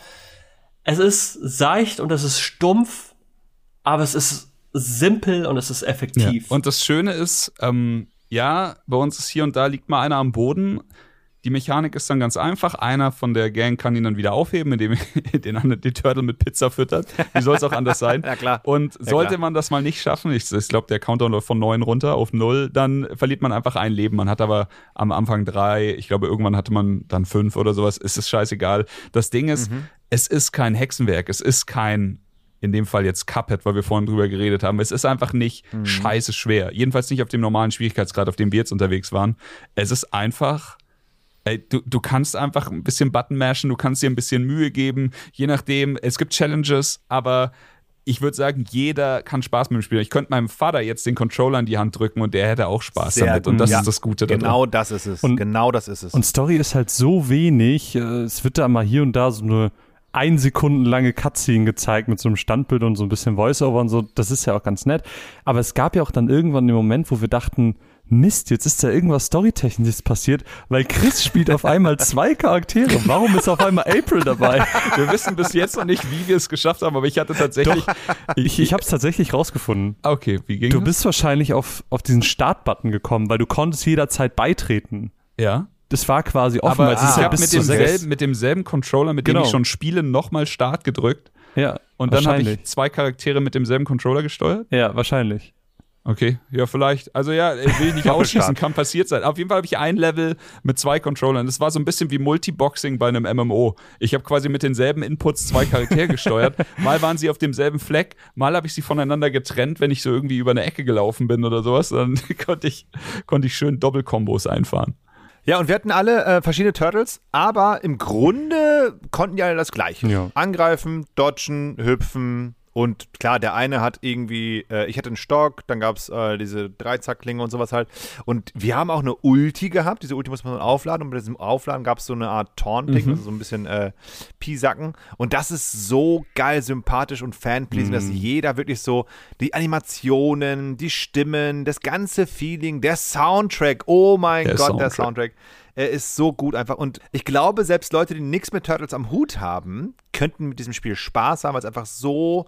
es ist seicht und es ist stumpf, aber es ist simpel und es ist effektiv. Und das Schöne ist, ähm, ja, bei uns ist hier und da liegt mal einer am Boden. Die Mechanik ist dann ganz einfach. Einer von der Gang kann ihn dann wieder aufheben, indem er (laughs) den, anderen- den Turtle mit Pizza füttert. Wie soll es auch anders sein? (laughs) Ja, klar. Und sollte klar. man das mal nicht schaffen, ich, ich glaube, der Countdown läuft von neun runter auf null, dann verliert man einfach ein Leben. Man hat aber am Anfang drei, ich glaube, irgendwann hatte man dann fünf oder sowas. Es ist scheißegal. Das Ding ist, es ist kein Hexenwerk. Es ist kein in dem Fall jetzt Cuphead, weil wir vorhin drüber geredet haben. Es ist einfach nicht scheiße schwer. Jedenfalls nicht auf dem normalen Schwierigkeitsgrad, auf dem wir jetzt unterwegs waren. Es ist einfach. Ey, du, du kannst einfach ein bisschen Button mashen, du kannst dir ein bisschen Mühe geben, je nachdem. Es gibt Challenges, aber ich würde sagen, jeder kann Spaß mit dem Spiel. Ich könnte meinem Vater jetzt den Controller in die Hand drücken und der hätte auch Spaß Sehr damit. Und das Ja. ist das Gute daran. Genau das ist es. Und- genau das ist es. Und Story ist halt so wenig, äh, es wird da mal hier und da so eine ein Sekunden lange Cutscene gezeigt mit so einem Standbild und so ein bisschen Voiceover und so, das ist ja auch ganz nett. Aber es gab ja auch dann irgendwann den Moment, wo wir dachten, Mist, jetzt ist da irgendwas Storytechnisches passiert, weil Chris spielt auf einmal zwei Charaktere. Warum ist auf einmal April dabei? Wir wissen bis jetzt noch nicht, wie wir es geschafft haben, aber ich hatte tatsächlich. Doch, ich ich habe es tatsächlich rausgefunden. Okay, wie ging Du das? bist wahrscheinlich auf, auf diesen Start-Button gekommen, weil du konntest jederzeit beitreten. Ja. Das war quasi offen, Aber weil es ist ich ja habe bis mit, demselben- mit demselben Controller, mit dem Genau. ich schon spiele, nochmal Start gedrückt. Ja, Und dann habe ich zwei Charaktere mit demselben Controller gesteuert. Ja, wahrscheinlich. Okay, ja, vielleicht. Also ja, ich will nicht (laughs) ausschließen, kann passiert sein. Auf jeden Fall habe ich ein Level mit zwei Controllern. Das war so ein bisschen wie Multiboxing bei einem MMO. Ich habe quasi mit denselben Inputs zwei Charaktere (laughs) gesteuert. Mal waren sie auf demselben Fleck, mal habe ich sie voneinander getrennt, wenn ich so irgendwie über eine Ecke gelaufen bin oder sowas. Dann (laughs) konnte ich, konnte ich schön Doppelkombos einfahren. Ja, und wir hatten alle äh, verschiedene Turtles, aber im Grunde konnten die alle das Gleiche. Ja. Angreifen, dodgen, hüpfen. Und klar, der eine hat irgendwie, äh, ich hatte einen Stock, dann gab es äh, diese Dreizackklinge und sowas halt. Und wir haben auch eine Ulti gehabt. Diese Ulti muss man aufladen. Und bei diesem Aufladen gab es so eine Art Taunting, also so ein bisschen äh, Pisacken. Und das ist so geil, sympathisch und fanpleasing, dass jeder wirklich so die Animationen, die Stimmen, das ganze Feeling, der Soundtrack, oh mein Der Gott, der Soundtrack. Er ist so gut einfach. Und ich glaube, selbst Leute, die nichts mit Turtles am Hut haben, könnten mit diesem Spiel Spaß haben, weil es einfach so,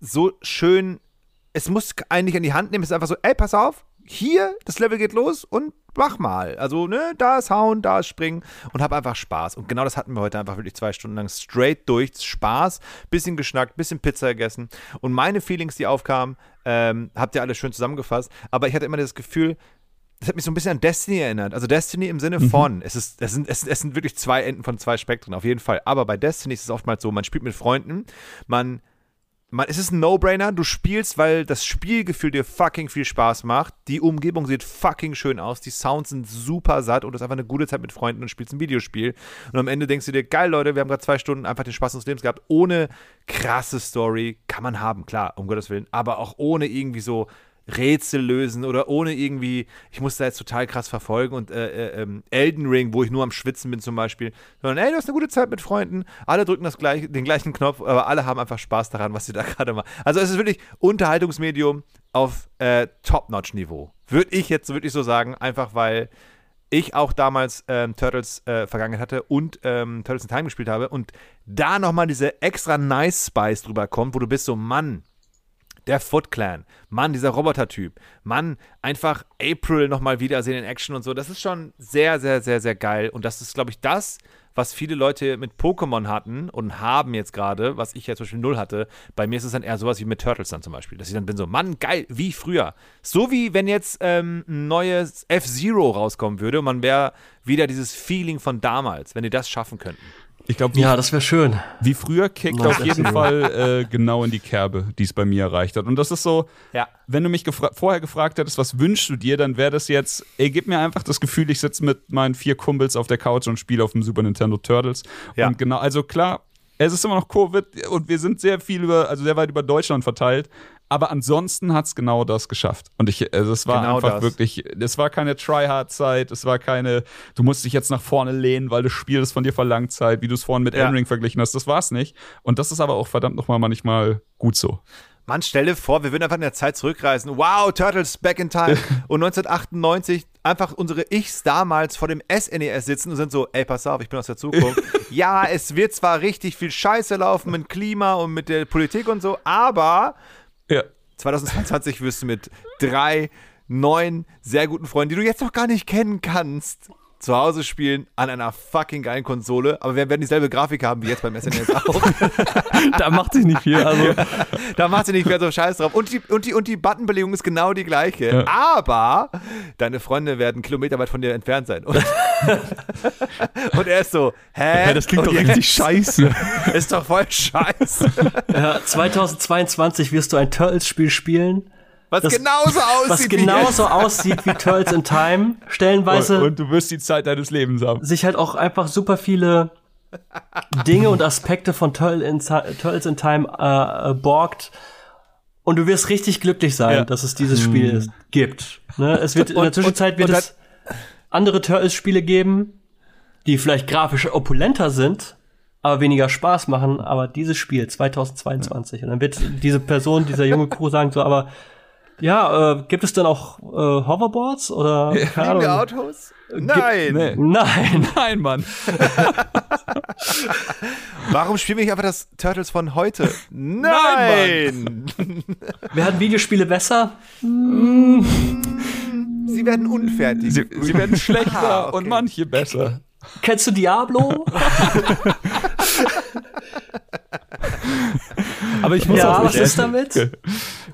so schön. Es muss eigentlich in die Hand nehmen. Es ist einfach so, ey, pass auf, hier, das Level geht los und mach mal. Also, ne, da ist Hauen, da ist Springen und hab einfach Spaß. Und genau das hatten wir heute einfach wirklich zwei Stunden lang straight durch. Spaß, bisschen geschnackt, bisschen Pizza gegessen. Und meine Feelings, die aufkamen, ähm, habt ihr alle schön zusammengefasst. Aber ich hatte immer das Gefühl, das hat mich so ein bisschen an Destiny erinnert. Also Destiny im Sinne von, es, ist, es, sind, es, es sind wirklich zwei Enden von zwei Spektren, auf jeden Fall. Aber bei Destiny ist es oftmals so, man spielt mit Freunden, man, man es ist ein No-Brainer, du spielst, weil das Spielgefühl dir fucking viel Spaß macht. Die Umgebung sieht fucking schön aus, die Sounds sind super satt und es ist einfach eine gute Zeit mit Freunden und spielst ein Videospiel. Und am Ende denkst du dir, geil Leute, wir haben gerade zwei Stunden einfach den Spaß unseres Lebens gehabt. Ohne krasse Story kann man haben, klar, um Gottes Willen, aber auch ohne irgendwie so Rätsel lösen oder ohne irgendwie, ich muss da jetzt total krass verfolgen und äh, äh, ähm, Elden Ring, wo ich nur am Schwitzen bin zum Beispiel, sondern ey, du hast eine gute Zeit mit Freunden, alle drücken das gleich, den gleichen Knopf, aber alle haben einfach Spaß daran, was sie da (laughs) gerade machen. Also es ist wirklich Unterhaltungsmedium auf äh, Top-Notch-Niveau. Würde ich jetzt wirklich so sagen, einfach weil ich auch damals ähm, Turtles äh, vergangen hatte und ähm, Turtles in Time gespielt habe und da nochmal diese extra Nice Spice drüber kommt, wo du bist so, Mann, der Foot Clan, Mann, dieser Roboter-Typ, Mann, einfach April nochmal wiedersehen in Action und so, das ist schon sehr, sehr, sehr, sehr geil. Und das ist, glaube ich, das, was viele Leute mit Pokémon hatten und haben jetzt gerade, was ich ja zum Beispiel null hatte, bei mir ist es dann eher sowas wie mit Turtles dann zum Beispiel, dass ich dann bin so, Mann, geil, wie früher. So wie wenn jetzt ähm, ein neues F-Zero rauskommen würde und man wäre wieder dieses Feeling von damals, wenn die das schaffen könnten. Ich glaube, wie, Ja, das wäre schön. wie früher kickt auf jeden F-Zero. Fall äh, genau in die Kerbe, die es bei mir erreicht hat. Und das ist so, Ja. wenn du mich gefra vorher gefragt hättest, was wünschst du dir, dann wäre das jetzt, ey, gib mir einfach das Gefühl, ich sitze mit meinen vier Kumpels auf der Couch und spiele auf dem Super Nintendo Turtles. Ja. Und genau, also klar, es ist immer noch Covid und wir sind sehr viel über, also sehr weit über Deutschland verteilt. Aber ansonsten hat es genau das geschafft. Und ich, also es war Genau einfach das. wirklich, es war keine Tryhard-Zeit, es war keine, du musst dich jetzt nach vorne lehnen, weil das Spiel das von dir verlangt Zeit, wie du es vorhin mit Ja. Elden Ring verglichen hast. Das war's nicht. Und das ist aber auch verdammt nochmal manchmal gut so. Mann, stell dir vor, wir würden einfach in der Zeit zurückreisen. Wow, Turtles back in time. (laughs) Und 1998 einfach unsere Ichs damals vor dem SNES sitzen und sind so, ey, pass auf, ich bin aus der Zukunft. (laughs) ja, es wird zwar richtig viel Scheiße laufen mit Klima und mit der Politik und so, aber Ja. 2022 wirst du mit drei neuen, sehr guten Freunden, die du jetzt noch gar nicht kennen kannst, zu Hause spielen an einer fucking geilen Konsole. Aber wir werden dieselbe Grafik haben wie jetzt beim SNES (laughs) auch. Da macht sich nicht viel. Also, Da macht sie nicht mehr so Scheiß drauf. Und die, und die, und die Buttonbelegung ist genau die gleiche. Aber deine Freunde werden kilometerweit von dir entfernt sein. Und, (laughs) und er ist so, hä? ja, das klingt Und doch jetzt richtig scheiße. (laughs) Ist doch voll scheiße. Ja, 2022 wirst du ein Turtles-Spiel spielen, Was Das- genauso (laughs) aussieht was wie genauso jetzt. aussieht wie Turtles in Time. Stellenweise Und, und du wirst die Zeit deines Lebens haben. sich halt auch einfach super viele Dinge und Aspekte von Turtle in, Turtles in Time äh, äh, borgt. Und du wirst richtig glücklich sein, Ja. dass es dieses Spiel gibt. Ne? Es wird in der Und- Zwischenzeit und- wird und es andere Turtles-Spiele geben, die vielleicht grafisch opulenter sind, aber weniger Spaß machen. Aber dieses Spiel 2022 und dann wird diese Person, dieser junge Crew sagen so, aber Ja, äh, gibt es denn auch äh, Hoverboards oder (laughs) keine Fliegende? Autos? Nein. Nee. Nein. (laughs) Nein, Mann. (laughs) Warum spielen wir nicht einfach das Turtles von heute? Nein. Werden Videospiele besser? Sie werden unfertig. Sie, sie werden schlechter Ah, okay. und manche besser. Kennst du Diablo? Aber ich muss ja, auch was ich, ist damit?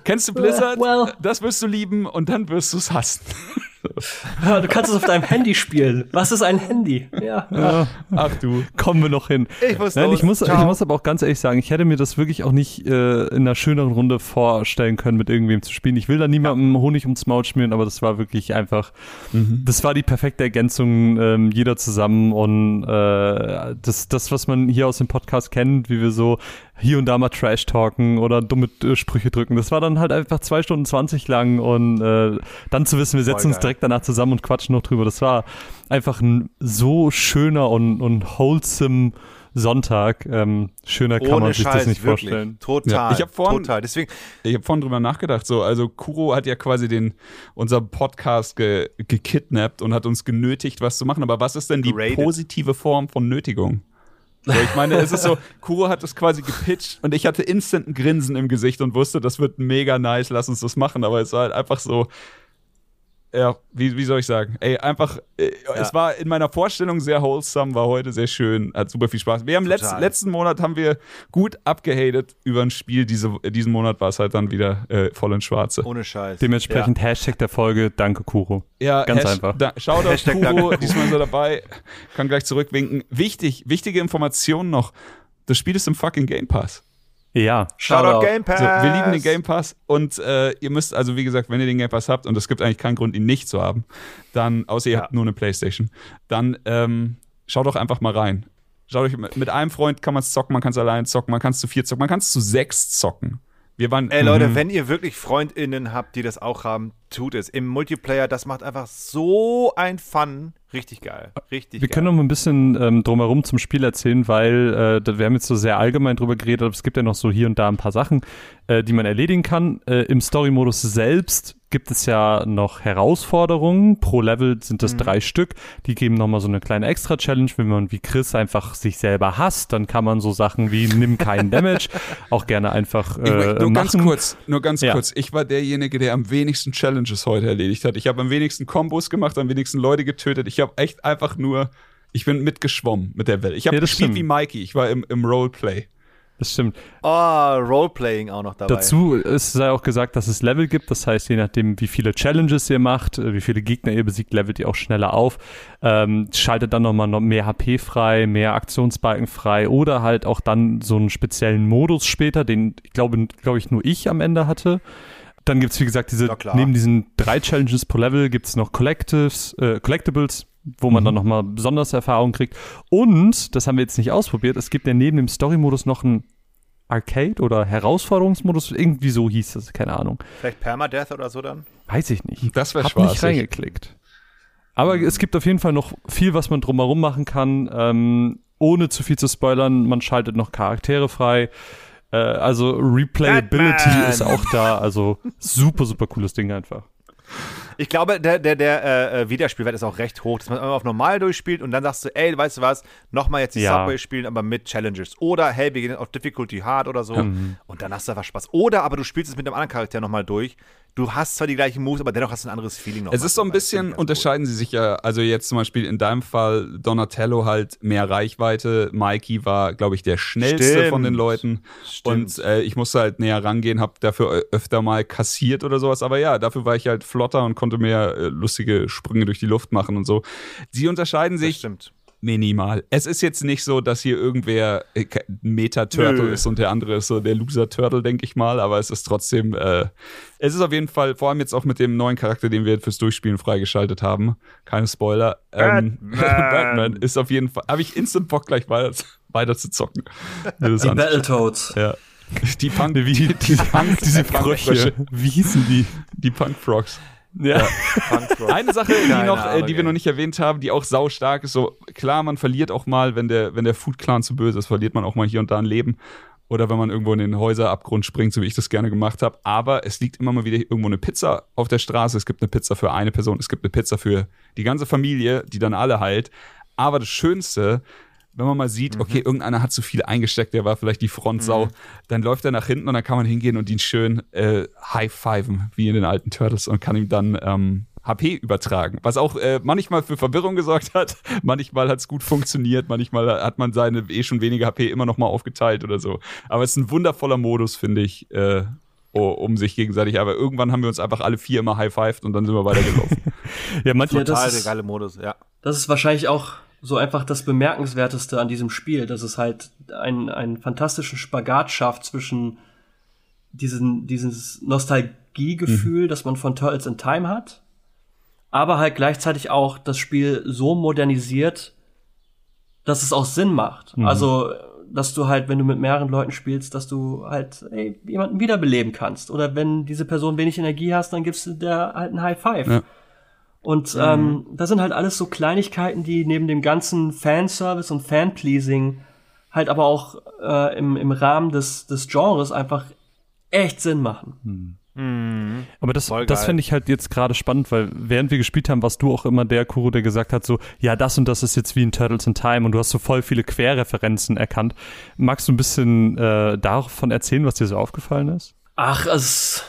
Kennst du Blizzard? Well. Das wirst du lieben und dann wirst du es hassen. Ja, du kannst es auf deinem Handy spielen. Was ist ein Handy? Ja. ja. Ach du. kommen wir noch hin. Ich muss Nein, ich muss, ich muss aber auch ganz ehrlich sagen, ich hätte mir das wirklich auch nicht äh, in einer schöneren Runde vorstellen können, mit irgendwem zu spielen. Ich will da niemandem Honig ums Maul schmieren, aber das war wirklich einfach, das war die perfekte Ergänzung, ähm, jeder zusammen und äh, das, das, was man hier aus dem Podcast kennt, wie wir so hier und da mal Trash talken oder dumme äh, Sprüche drücken. Das war dann halt einfach zwei Stunden 20 lang und äh, dann zu wissen, wir setzen uns direkt danach zusammen und quatschen noch drüber. Das war einfach ein so schöner und, und wholesome Sonntag. Ähm, schöner kann Ohne man sich Scheiß, das nicht wirklich. vorstellen. Total. Ja, ich hab vorhin- total. Deswegen, Ich habe vorhin drüber nachgedacht. So, also Kuro hat ja quasi den unser Podcast ge, gekidnappt und hat uns genötigt, was zu machen. Aber was ist denn die Geradet. positive Form von Nötigung? So, ich meine, es ist so, Kuro hat das quasi gepitcht und ich hatte instant ein Grinsen im Gesicht und wusste, das wird mega nice, lass uns das machen. Aber es war halt einfach so, ja, wie, wie soll ich sagen? Ey, einfach, äh, es war in meiner Vorstellung sehr wholesome, war heute sehr schön, hat super viel Spaß. Wir haben letzt, letzten Monat haben wir gut abgehatet über ein Spiel. Diese, diesen Monat war es halt dann wieder äh, voll ins Schwarze. ohne Scheiß. Dementsprechend Hashtag der Folge, danke Kuro. Ja, Ganz Hash- einfach. Da, Shoutout Hashtag Kuro, danke. diesmal er dabei, kann gleich zurückwinken. Wichtig, wichtige Information noch. Das Spiel ist im fucking Game Pass. Ja, Shoutout. Game Pass. So, wir lieben den Game Pass und äh, ihr müsst also, wie gesagt, wenn ihr den Game Pass habt, und es gibt eigentlich keinen Grund, ihn nicht zu haben, dann, außer ihr Ja. habt nur eine Playstation, dann ähm, schaut doch einfach mal rein. Schaut euch mit, mit einem Freund kann man es zocken, man kann es allein zocken, man kann es zu vier zocken, man kann es zu sechs zocken. Wir waren. Ey Leute, Mhm. wenn ihr wirklich FreundInnen habt, die das auch haben, tut es. Im Multiplayer, das macht einfach so ein Fun. Richtig geil. Richtig Wir geil. können noch mal ein bisschen ähm, drumherum zum Spiel erzählen, weil äh, wir haben jetzt so sehr allgemein drüber geredet, aber es gibt ja noch so hier und da ein paar Sachen, äh, die man erledigen kann. Äh, Im Story-Modus selbst gibt es ja noch Herausforderungen. Pro Level sind Mhm. das drei Stück. Die geben nochmal so eine kleine Extra-Challenge. Wenn man wie Chris einfach sich selber hasst, dann kann man so Sachen wie nimm keinen Damage (laughs) auch gerne einfach Ich äh, möchte nur ganz machen. kurz, nur ganz Ja. kurz. Ich war derjenige, der am wenigsten Challenges heute erledigt hat. Ich habe am wenigsten Kombos gemacht, am wenigsten Leute getötet. Ich habe echt einfach nur, ich bin mitgeschwommen mit der Welt. Ich habe Ja, gespielt stimmt. wie Mikey. Ich war im, im Roleplay. Das stimmt. Oh, Roleplaying auch noch dabei. Dazu ist, sei auch gesagt, dass es Level gibt. Das heißt, je nachdem, wie viele Challenges ihr macht, äh, wie viele Gegner ihr besiegt, levelt ihr auch schneller auf. Ähm, schaltet dann nochmal noch mehr HP frei, mehr Aktionsbalken frei oder halt auch dann so einen speziellen Modus später, den ich glaube, glaube ich, nur ich am Ende hatte. Dann gibt's wie gesagt, diese, neben diesen drei Challenges pro Level gibt's noch Collectives, äh, Collectibles, wo man dann nochmal besonders Erfahrung kriegt. Und, das haben wir jetzt nicht ausprobiert, es gibt ja neben dem Story-Modus noch einen Arcade oder Herausforderungsmodus, irgendwie so hieß das, keine Ahnung. Vielleicht Permadeath oder so dann? Weiß ich nicht. Das wäre Hab nicht reingeklickt. Aber es gibt auf jeden Fall noch viel, was man drumherum machen kann, ähm, ohne zu viel zu spoilern. Man schaltet noch Charaktere frei. Äh, also Replayability Batman! ist auch da. Also super, super cooles Ding einfach. Ich glaube, der, der, der äh, äh, Wiederspielwert ist auch recht hoch, dass man immer auf normal durchspielt und dann sagst du, ey, weißt du was, nochmal jetzt die Ja. Subway spielen, aber mit Challenges. Oder, hey, wir gehen auf Difficulty Hard oder so Mhm. und dann hast du einfach Spaß. Oder aber du spielst es mit einem anderen Charakter nochmal durch. Du hast zwar die gleichen Moves, aber dennoch hast du ein anderes Feeling noch. Es ist so ein bisschen, unterscheiden sie sich ja, also jetzt zum Beispiel in deinem Fall Donatello halt mehr Reichweite, Mikey war, glaube ich, der schnellste Stimmt. von den Leuten Stimmt. und äh, ich musste halt näher rangehen, habe dafür öfter mal kassiert oder sowas, aber ja, dafür war ich halt flotter und konnte mehr äh, lustige Sprünge durch die Luft machen und so. Sie unterscheiden Das sich stimmt. Minimal. Es ist jetzt nicht so, dass hier irgendwer äh, Meta-Turtle ist und der andere ist so der Loser-Turtle, denke ich mal, aber es ist trotzdem, äh, es ist auf jeden Fall, vor allem jetzt auch mit dem neuen Charakter, den wir fürs Durchspielen freigeschaltet haben, keine Spoiler, ähm, Batman. (laughs) Batman ist auf jeden Fall, habe ich instant Bock gleich weiter, weiter zu zocken. (laughs) Die. Battletoads. ja. Die Punk, Wie, die, die Punk, diese Frösche. Punkfrösche. Wie hießen die? Die Punk-Frogs. Ja. Punkrock. Eine Sache, die, noch, äh, Ahnung, die wir noch nicht erwähnt haben, die auch sau stark ist, so klar, man verliert auch mal, wenn der, wenn der Food Clan zu böse ist, verliert man auch mal hier und da ein Leben. oder wenn man irgendwo in den Häuserabgrund springt, so wie ich das gerne gemacht habe. Aber es liegt immer mal wieder irgendwo eine Pizza auf der Straße. Es gibt eine Pizza für eine Person, es gibt eine Pizza für die ganze Familie, die dann alle heilt. Aber das Schönste, wenn man mal sieht, okay, irgendeiner hat zu viel eingesteckt, der war vielleicht die Frontsau, dann läuft er nach hinten und dann kann man hingehen und ihn schön äh, high-fiven, wie in den alten Turtles, und kann ihm dann ähm, HP übertragen. Was auch äh, manchmal für Verwirrung gesorgt hat. (laughs) Manchmal hat es gut funktioniert, manchmal hat man seine eh schon wenige HP immer noch mal aufgeteilt oder so. Aber es ist ein wundervoller Modus, finde ich. Äh, um sich gegenseitig, aber irgendwann haben wir uns einfach alle vier immer high-fived und dann sind wir weitergelaufen. (laughs) Ja, manchmal. Ja, Total ist- der geile Modus, ja. Das ist wahrscheinlich auch so einfach das Bemerkenswerteste an diesem Spiel, dass es halt einen, einen fantastischen Spagat schafft zwischen diesen, dieses Nostalgiegefühl, das man von Turtles in Time hat, aber halt gleichzeitig auch das Spiel so modernisiert, dass es auch Sinn macht. Also, dass du halt, wenn du mit mehreren Leuten spielst, dass du halt ey, jemanden wiederbeleben kannst. Oder wenn diese Person wenig Energie hast, dann gibst du der halt ein High Five. Ja. Und ähm, das sind halt alles so Kleinigkeiten, die neben dem ganzen Fanservice und Fanpleasing halt aber auch äh, im, im Rahmen des, des Genres einfach echt Sinn machen. Aber das, Voll das geil. fände ich halt jetzt gerade spannend, weil während wir gespielt haben, warst du auch immer der Kuro, der gesagt hat, so, ja, das und das ist jetzt wie in Turtles in Time und du hast so voll viele Querreferenzen erkannt. Magst du ein bisschen äh, davon erzählen, was dir so aufgefallen ist? Ach, es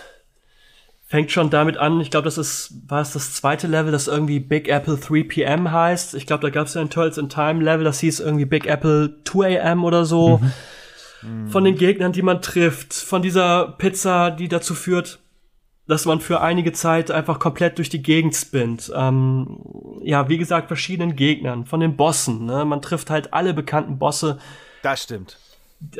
fängt schon damit an, ich glaube, das ist, war es das zweite Level, das irgendwie Big Apple 3 PM heißt. Ich glaube, da gab es ja ein Turtles in Time Level, das hieß irgendwie Big Apple 2 AM oder so. Von den Gegnern, die man trifft, von dieser Pizza, die dazu führt, dass man für einige Zeit einfach komplett durch die Gegend spinnt. Ähm, ja, wie gesagt, verschiedenen Gegnern, von den Bossen. Ne? Man trifft halt alle bekannten Bosse Das stimmt.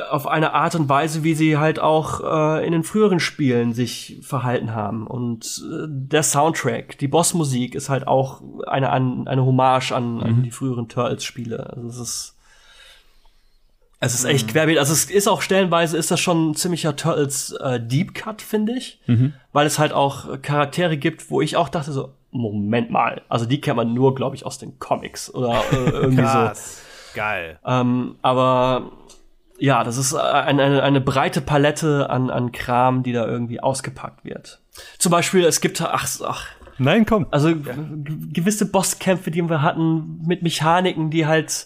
Auf eine Art und Weise, wie sie halt auch äh, in den früheren Spielen sich verhalten haben. Und äh, der Soundtrack, die Bossmusik ist halt auch eine, an, eine Hommage an, an die früheren Turtles-Spiele. Also es ist es ist echt querbeet. Also es ist auch stellenweise ist das schon ein ziemlicher Turtles äh, Deep Cut, finde ich. Weil es halt auch Charaktere gibt, wo ich auch dachte so, Moment mal, also die kennt man nur, glaube ich, aus den Comics oder äh, irgendwie (laughs) so. Geil. Ähm, aber ja, das ist eine, eine, eine breite Palette an, an Kram, die da irgendwie ausgepackt wird. Zum Beispiel, es gibt, ach, ach Nein, komm. also gewisse Bosskämpfe, die wir hatten, mit Mechaniken, die halt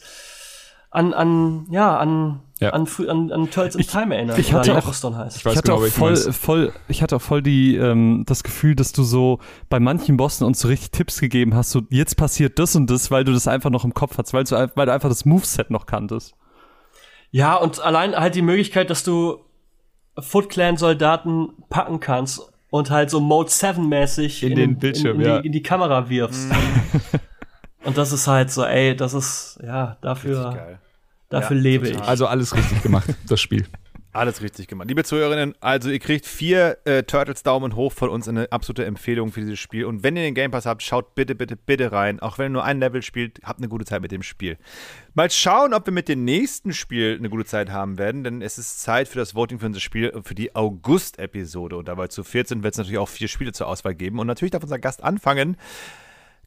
an, an, ja, an, Ja. an, an, an Turtles in Time erinnern. ich hatte auch- Necrostone heißt. Ich weiß ich hatte genau, auch voll, voll, ich hatte auch voll die, ähm, das Gefühl, dass du so bei manchen Bossen uns so richtig Tipps gegeben hast, so jetzt passiert das und das, weil du das einfach noch im Kopf hast, weil du, weil du einfach das Moveset noch kanntest. Ja, und allein halt die Möglichkeit, dass du Foot Clan Soldaten packen kannst und halt so Mode 7 mäßig In den Bildschirm, in, in, ja. die, in die Kamera wirfst. (laughs) und das ist halt so, ey, das ist ja dafür Geil. dafür Ja, lebe total. ich. Also alles richtig gemacht, das Spiel. Alles richtig gemacht. Liebe Zuhörerinnen, also ihr kriegt vier äh, Turtles Daumen hoch von uns, eine absolute Empfehlung für dieses Spiel. Und wenn ihr den Game Pass habt, schaut bitte, bitte, bitte rein. Auch wenn ihr nur ein Level spielt, habt eine gute Zeit mit dem Spiel. Mal schauen, ob wir mit dem nächsten Spiel eine gute Zeit haben werden, denn es ist Zeit für das Voting für unser Spiel, für die August-Episode. Und dabei zu 14 wird es natürlich auch vier Spiele zur Auswahl geben. Und natürlich darf unser Gast anfangen.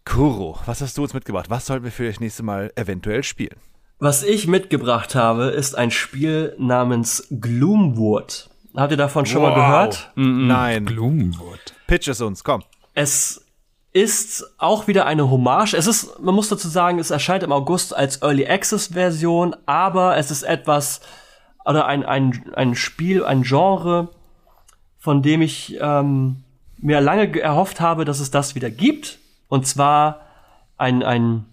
Kuro, was hast du uns mitgebracht? Was sollten wir für das nächste Mal eventuell spielen? Was ich mitgebracht habe, ist ein Spiel namens Gloomwood. Habt ihr davon schon mal Wow. gehört? Nein. Blumenwood. Pitch es uns, komm. Es ist auch wieder eine Hommage. Es ist, man muss dazu sagen, es erscheint im August als Early Access Version, aber es ist etwas oder ein, ein, ein Spiel, ein Genre, von dem ich ähm, mir lange ge- erhofft habe, dass es das wieder gibt. Und zwar ein, ein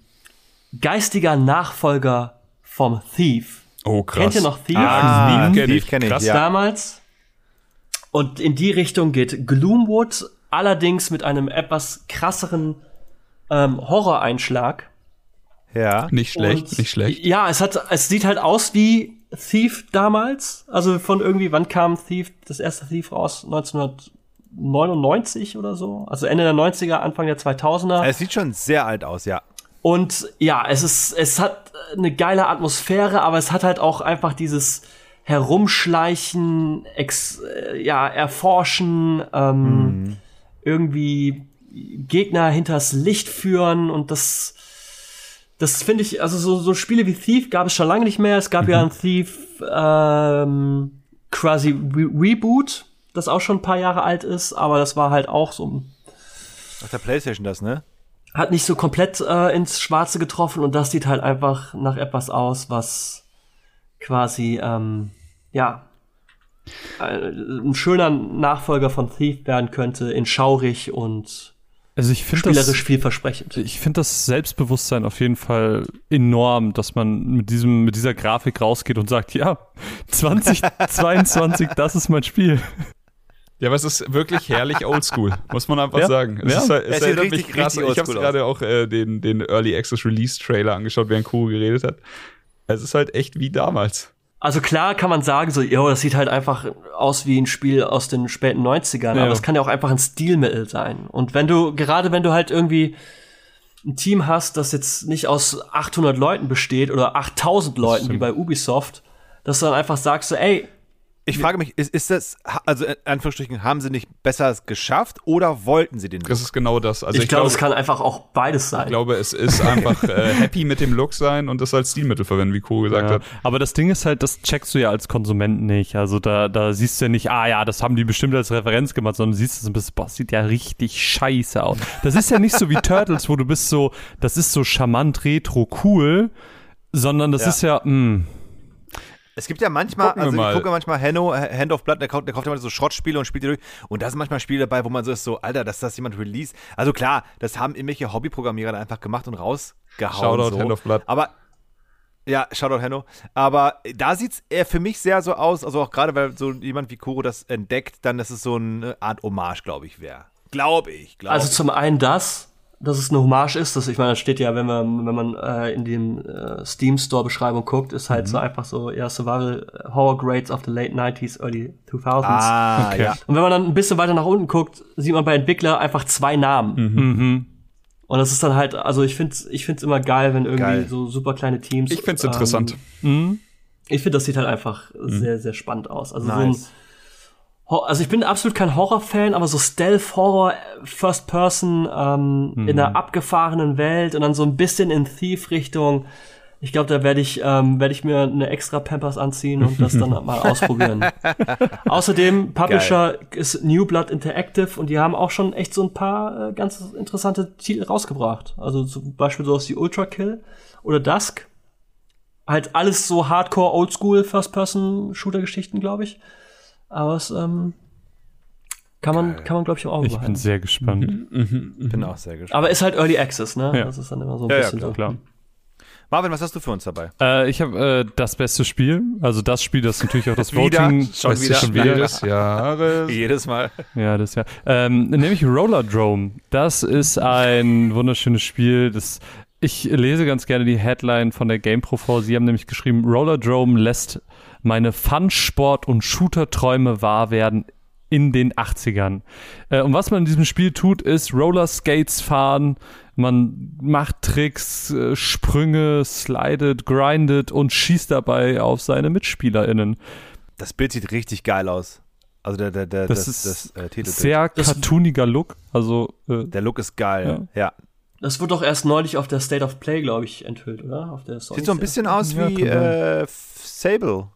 geistiger Nachfolger vom Thief. Oh, krass. Kennt ihr noch Thief? Ah, Thief kenn Thief ich. kenn ich, Krass. ja. damals. Und in die Richtung geht Gloomwood, allerdings mit einem etwas krasseren ähm, Horroreinschlag. Ja. Nicht schlecht, Und nicht schlecht. Ja, es hat, es sieht halt aus wie Thief damals. Also von irgendwie, wann kam Thief, das erste Thief raus? 1999 oder so? Also Ende der 90er, Anfang der 2000er. Es sieht schon sehr alt aus, ja. Und ja, es ist, es hat eine geile Atmosphäre, aber es hat halt auch einfach dieses Herumschleichen, ex, äh, ja, erforschen, ähm, irgendwie Gegner hinters Licht führen und das, das finde ich, also so, so Spiele wie Thief gab es schon lange nicht mehr. Es gab ja ein Thief, ähm, quasi Re Reboot, das auch schon ein paar Jahre alt ist, aber das war halt auch so Auf der Playstation das, ne? Hat nicht so komplett äh, ins Schwarze getroffen und das sieht halt einfach nach etwas aus, was quasi ähm, ja äh, ein schöner Nachfolger von Thief werden könnte, in schaurig und Also ich finde spielerisch das, vielversprechend. ich finde das Selbstbewusstsein auf jeden Fall enorm, dass man mit diesem, mit dieser Grafik rausgeht und sagt, ja, (laughs) 2022, das ist mein Spiel. Ja, aber es ist wirklich herrlich oldschool, muss man einfach Ja, sagen. Es, ja. ist halt, Es es sieht erinnert richtig, mich krass. richtig Ich habe gerade auch äh, den, den Early Access Release Trailer angeschaut, während Kuro geredet hat. Es ist halt echt wie damals. Also klar kann man sagen, so, jo, das sieht halt einfach aus wie ein Spiel aus den späten 90ern, Ja. aber es kann ja auch einfach ein Stilmittel sein. Und wenn du, gerade wenn du halt irgendwie ein Team hast, das jetzt nicht aus 800 Leuten besteht oder 8000 Leuten wie bei Ubisoft, dass du dann einfach sagst, so, ey, Ich frage mich, ist, ist das, also in Anführungsstrichen, haben sie nicht besser es geschafft oder wollten sie den? Das ist genau das. Also ich, ich, glaube, glaube, es kann einfach auch beides sein. ich glaube, es ist einfach äh, (laughs) happy mit dem Look sein und das als Stilmittel verwenden, wie Kuro gesagt Ja. hat. Aber das Ding ist halt, das checkst du ja als Konsument nicht. Also da, da siehst du ja nicht, ah ja, das haben die bestimmt als Referenz gemacht, sondern du siehst es ein bisschen, boah, das sieht ja richtig scheiße aus. Das ist ja nicht so wie (laughs) Turtles, wo du bist so, das ist so charmant, retro, cool, sondern das Ja. ist ja, mh, Es gibt ja manchmal, Gucken also ich gucke manchmal Hanno, Hand of Blood, der kauft, der kauft immer so Schrottspiele und spielt die durch. Und da sind manchmal Spiele dabei, wo man so ist, so, Alter, dass das jemand release. Also klar, das haben irgendwelche Hobbyprogrammierer dann einfach gemacht und rausgehauen. Shoutout so. Hand of Blood. Aber, ja, Shoutout Hanno. Aber da sieht es eher für mich sehr so aus, also auch gerade, weil so jemand wie Kuro das entdeckt, dann, dass es so eine Art Hommage, glaube ich, wäre. Glaube ich, glaube Also ich. zum einen das, dass es eine Hommage ist, das ich meine, das steht ja, wenn man wenn man äh, in dem äh, Steam Store Beschreibung guckt, ist halt so einfach so ja Survival äh, Horror Grades of the late 90s, early 2000s. Ah, Okay. ja. Und wenn man dann ein bisschen weiter nach unten guckt, sieht man bei Entwickler einfach zwei Namen. mhm. Und das ist dann halt, also ich find's ich find's immer geil, wenn irgendwie Geil. so super kleine Teams. Ich find's ähm, interessant. Mhm. Ich finde, das sieht halt einfach sehr, sehr spannend aus. Also so ein, Nice. Also ich bin absolut kein Horror-Fan, aber so Stealth-Horror, First Person, ähm, in einer abgefahrenen Welt und dann so ein bisschen in Thief-Richtung. Ich glaube, da werde ich, ähm, werde ich mir eine extra Pampers anziehen und das dann mal (laughs) ausprobieren. Außerdem, Publisher ist New Blood Interactive und die haben auch schon echt so ein paar äh, ganz interessante Titel rausgebracht. Also zum Beispiel sowas wie Ultra Kill oder Dusk. Halt alles so Hardcore, Oldschool First-Person-Shooter-Geschichten, glaube ich. Aber es ähm, kann man, kann man glaube ich im Auge Ich bin behalten. sehr gespannt. Bin auch sehr gespannt. Aber ist halt Early Access, ne? Ja. Das ist dann immer so ein Ja, ja, bisschen klar, so. Klar. Marvin, was hast du für uns dabei? Äh, ich habe äh, das beste Spiel, also das Spiel, das natürlich auch das? (laughs) Voting Schon wieder? schon wieder. des Jahres. (laughs) Jedes Mal. Ja, das ja. Ähm, nämlich Rollerdrome. Das ist ein wunderschönes Spiel. Das, ich lese ganz gerne die Headline von der GamePro vor. Sie haben nämlich geschrieben, Rollerdrome lässt meine Fun-Sport- und Shooter-Träume wahr werden in den 80ern. Äh, und was man in diesem Spiel tut, ist Rollerskates fahren. Man macht Tricks, äh, Sprünge, slidet, grindet und schießt dabei auf seine MitspielerInnen. Das Bild sieht richtig geil aus. Also der, der, der, Das das, ist das, äh, Titelbild. Sehr cartooniger Look. Also, äh, Der Look ist geil. Ja. Das wurde doch erst neulich auf der State of Play, glaube ich, enthüllt, oder? Auf der Sony Sieht so ein bisschen aus Ja, wie äh, Sable.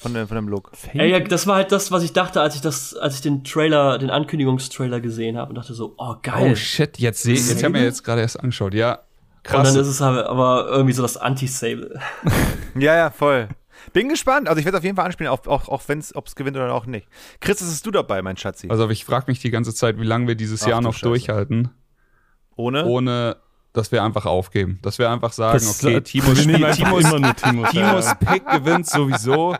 Von dem, von dem Look. Ey, ja, das war halt das, was ich dachte, als ich das, als ich den Trailer, den Ankündigungstrailer gesehen habe und dachte so, oh geil. Oh shit, jetzt sehe jetzt haben wir jetzt gerade erst angeschaut. Ja, und krass. dann ist es aber, aber irgendwie so das Anti-Sable. (laughs) Ja, ja, voll. Bin gespannt. Also ich werde auf jeden Fall anspielen, auch, auch, auch wenn es, ob es gewinnt oder auch nicht. Chris, bist du dabei, mein Schatzi? Also ich frage mich die ganze Zeit, wie lange wir dieses Ach Jahr du noch Scheiße. durchhalten, Ohne? ohne dass wir einfach aufgeben. Dass wir einfach sagen, Das okay, Timos, Timos, immer nur Timos. Timos Pick gewinnt sowieso.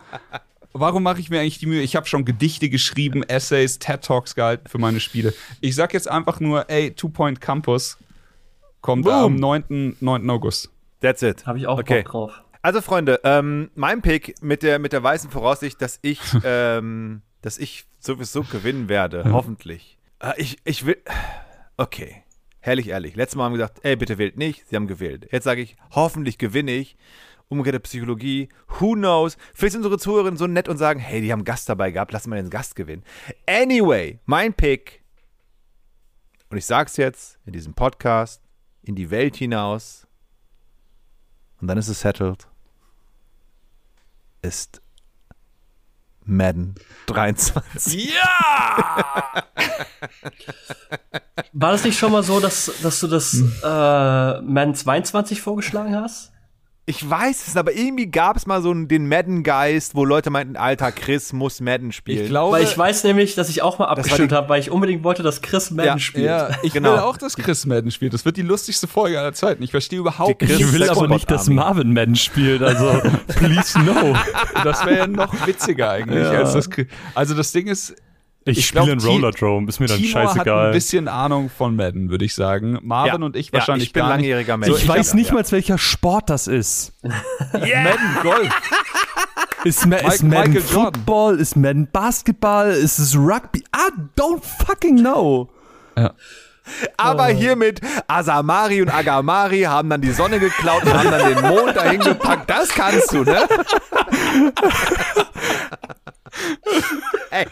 Warum mache ich mir eigentlich die Mühe? Ich habe schon Gedichte geschrieben, Essays, TED Talks gehalten für meine Spiele. Ich sag jetzt einfach nur, ey, Two Point Campus kommt Boom. am 9. 9. August. That's it. Habe ich auch Okay. Bock drauf. Also Freunde, ähm, mein Pick mit der, mit der weißen Voraussicht, dass ich, (laughs) ähm, dass ich sowieso gewinnen werde, hoffentlich. Äh, ich, ich will, okay, herrlich ehrlich. Letztes Mal haben wir gesagt, ey, bitte wählt nicht. Sie haben gewählt. Jetzt sage ich, hoffentlich gewinne ich. Umgekehrte Psychologie, who knows? Vielleicht sind unsere Zuhörerinnen so nett und sagen, hey, die haben Gast dabei gehabt, lassen wir den Gast gewinnen. Anyway, mein Pick, und ich sag's jetzt in diesem Podcast, in die Welt hinaus, und dann ist es settled, ist Madden 23. Ja! War das nicht schon mal so, dass, dass du das Hm. äh, Man 22 vorgeschlagen hast? Ich weiß es, aber irgendwie gab es mal so den Madden-Geist, wo Leute meinten, alter, Chris muss Madden spielen. Ich glaube, Weil ich weiß nämlich, dass ich auch mal abgestimmt habe, weil ich unbedingt wollte, dass Chris Madden Ja, spielt. ja, ich Genau. will auch, dass Chris Madden spielt. Das wird die lustigste Folge aller Zeiten. Ich verstehe überhaupt nicht. Ich will Sexbot aber nicht, dass Army. Marvin Madden spielt, also please no. Das wäre ja noch witziger eigentlich. Ja. Als das, Chris- also das Ding ist, Ich, Ich spiele Ti- Rollerdrome, ist mir dann Timor hat ein scheißegal. bisschen Ahnung von Madden, würde ich sagen. Marvin Ja. und ich Ja, wahrscheinlich ich bin gar nicht. langjähriger Madden. ich ich weiß hab- nicht ja. mal, welcher Sport das ist. (laughs) Madden Golf. Ist, Ma ist Mike- Madden Michael Jordan. Football? Ist Madden Basketball? Ist es Rugby? I don't fucking know. Aber hiermit, Asamari und Agamari haben dann die Sonne geklaut und haben dann den Mond dahin gepackt. Das kannst du, ne? (laughs) Ey,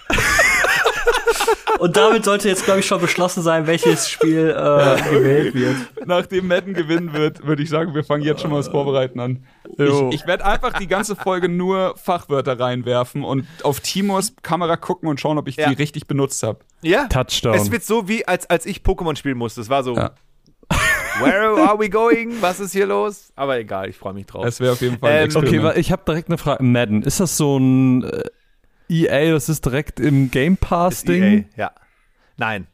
Und damit sollte jetzt, glaube ich, schon beschlossen sein, welches Spiel äh, gewählt wird. Nachdem Madden gewinnen wird, würde ich sagen, wir fangen jetzt schon mal das Vorbereiten an. Jo. Ich, ich werde einfach die ganze Folge nur Fachwörter reinwerfen und auf Timos Kamera gucken und schauen, ob ich Ja. die richtig benutzt habe. ja? Touchdown. Es wird so wie, als, als ich Pokémon spielen musste. Es war so, Ja. where are we going? Was ist hier los? Aber egal, ich freue mich drauf. Das wäre auf jeden Fall ein Ähm. Okay, ich habe direkt eine Frage. Madden, ist das so ein äh, EA, das ist direkt im Game Pass-Ding? EA, ja. Nein.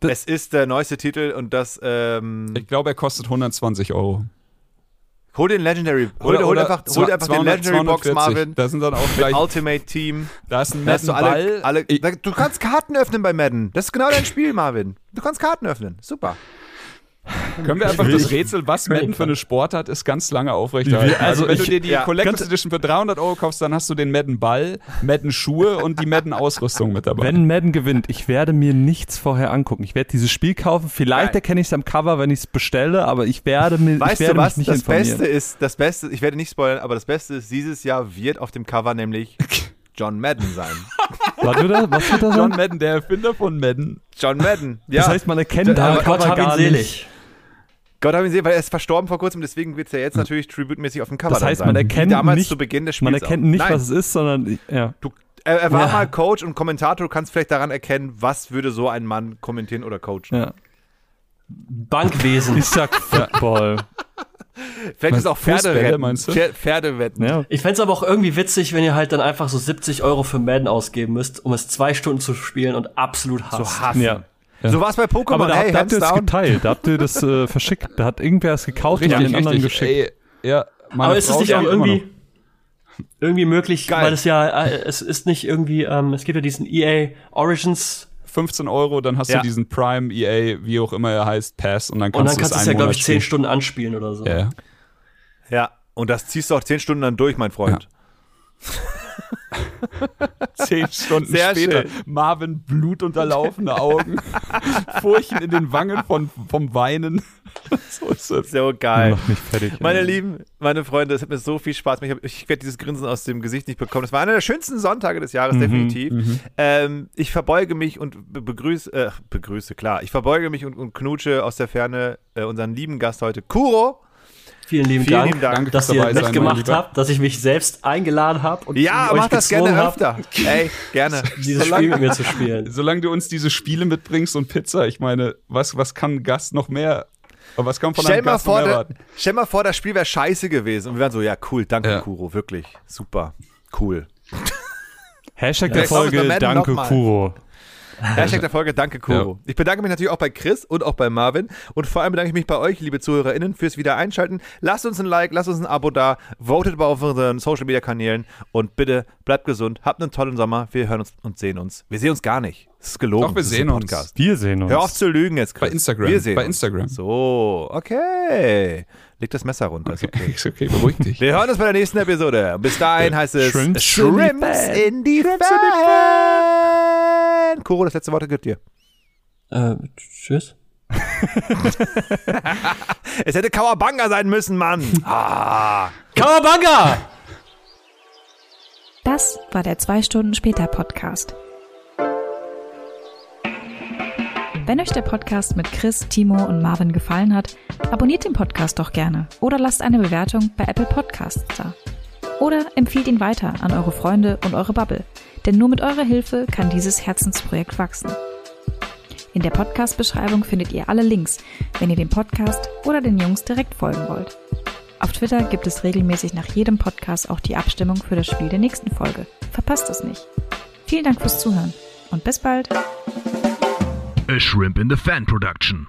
Das- es ist der neueste Titel und das, ähm, Ich glaube, er kostet 120 Euro. hol den Legendary, hol, hol einfach, hol dir einfach den 200, Legendary Box, 240. Marvin. Da sind dann auch gleich, Ultimate Team. da ist ein Da hast du alle, alle, Ich- du kannst Karten öffnen bei Madden. Das ist genau dein Spiel, Marvin. Du kannst Karten öffnen. Super. Können wir einfach das Rätsel, was Madden für eine Sportart ist, ganz lange aufrechterhalten? Also, also wenn du ich- dir die ja, Collectors Edition für 300 Euro kaufst, dann hast du den Madden Ball, Madden Schuhe und die Madden Ausrüstung mit dabei. Wenn Madden gewinnt, ich werde mir nichts vorher angucken. Ich werde dieses Spiel kaufen. Vielleicht erkenne ich es am Cover, wenn ich es bestelle, aber ich werde mir ich Weißt werde du was? mich nicht Das informieren. Beste ist, das Beste, ich werde nicht spoilern, aber das Beste ist, dieses Jahr wird auf dem Cover nämlich John Madden sein. (laughs) Was wird da, was wird John sein? Madden, der Erfinder von Madden. John Madden. Ja. Das heißt, man erkennt Ja, am aber Gott Cover hab ihn gar selig. nicht. Gott hab ihn sehen, weil er ist verstorben vor kurzem, deswegen wird es ja jetzt natürlich tributmäßig auf dem Cover Das heißt, sein. man erkennt damals nicht- zu Beginn des Spiels Man erkennt auch. nicht, Nein, was es ist, sondern ja. du, er, er war Ja. mal Coach und Kommentator, du kannst vielleicht daran erkennen, was würde so ein Mann kommentieren oder coachen. ja. Bankwesen. Ich sag Football. Vielleicht ist auch Pferderennen. meinst du? Pfer- Pferdewetten. ja. Ich fänd's aber auch irgendwie witzig, wenn ihr halt dann einfach so 70 Euro für Madden ausgeben müsst, um es zwei Stunden zu spielen und absolut So hasst. hassen. ja. So war es bei Pokémon. Aber da, hey, habt- da habt ihr es geteilt, da habt ihr das äh, verschickt. Da hat irgendwer es gekauft und an den anderen geschickt. Ey, ja, meine Aber ist es nicht auch irgendwie, irgendwie möglich, Geil. weil es ja, äh, es ist nicht irgendwie, ähm, es gibt ja diesen EA Origins noch 15 Euro, dann hast Ja. du diesen Prime EA, wie auch immer er heißt, Pass und dann und kannst dann du kannst du es es ja, glaube ich, Monat 10 spielen. Stunden anspielen oder so. Ja, ja. Ja, und das ziehst du auch zehn Stunden dann durch, mein Freund. (laughs) Zehn Stunden Sehr später, schön. Marvin blutunterlaufene Augen, (laughs) (laughs) Furchen in den Wangen von, vom Weinen. (laughs) so ist es. So geil. Macht mich fertig. Meine ey. Lieben, meine Freunde, es hat mir so viel Spaß gemacht. Ich, ich werde dieses Grinsen aus dem Gesicht nicht bekommen. Das war einer der schönsten Sonntage des Jahres, definitiv. Ähm, ich verbeuge mich und be- begrüße, äh, begrüße, klar. Ich verbeuge mich und, und knutsche aus der Ferne äh, unseren lieben Gast heute, Kuro. Vielen lieben Vielen Dank, lieben Dank. Dass ihr mitgemacht habt, dass ich mich selbst eingeladen habe und Ja, euch mach das gerne hab, öfter. Ey, gerne. (laughs) dieses Spiel mit mir zu spielen. Solange du uns diese Spiele mitbringst und Pizza, ich meine, was, was kann ein Gast noch mehr? Aber was man von Stell einem mal, Gast vor, erwarten? stell mal vor, das Spiel wäre scheiße gewesen. Und wir wären so, ja, cool, danke, Ja. Kuro, wirklich. Super. Cool. (laughs) Hashtag Ja, der Folge, danke. Kuro. (laughs) Hashtag der Folge, danke Kuro. Ja. Ich bedanke mich natürlich auch bei Chris und auch bei Marvin. Und vor allem bedanke ich mich bei euch, liebe ZuhörerInnen, fürs Wiedereinschalten. Lasst uns ein Like, lasst uns ein Abo da, votet auf unseren Social Media Kanälen und bitte bleibt gesund, habt einen tollen Sommer. Wir hören uns und sehen uns. Wir sehen uns gar nicht. Das ist gelogen. Doch, wir Das ist sehen ein uns. Podcast. Wir sehen uns. Hör auf zu lügen jetzt, Chris. Bei Instagram. Wir sehen Bei uns. Instagram. So, okay. Leg das Messer runter. Ist okay. Ist okay, beruhig dich. Wir hören uns bei der nächsten Episode. Bis dahin heißt es Shrimps Shrimps in die Fan. Kuro, das letzte Wort gehört dir. Äh, tschüss. (laughs) Es hätte Kawabanga sein müssen, Mann. (laughs) Ah. Kawabanga! Das war der 2 Stunden später Podcast. Wenn euch der Podcast mit Chris, Timo und Marvin gefallen hat, abonniert den Podcast doch gerne oder lasst eine Bewertung bei Apple Podcasts da. Oder empfiehlt ihn weiter an eure Freunde und eure Bubble, denn nur mit eurer Hilfe kann dieses Herzensprojekt wachsen. In der Podcast-Beschreibung findet ihr alle Links, wenn ihr dem Podcast oder den Jungs direkt folgen wollt. Auf Twitter gibt es regelmäßig nach jedem Podcast auch die Abstimmung für das Spiel der nächsten Folge. Verpasst es nicht. Vielen Dank fürs Zuhören und bis bald. A Shrimp in the Fan Production.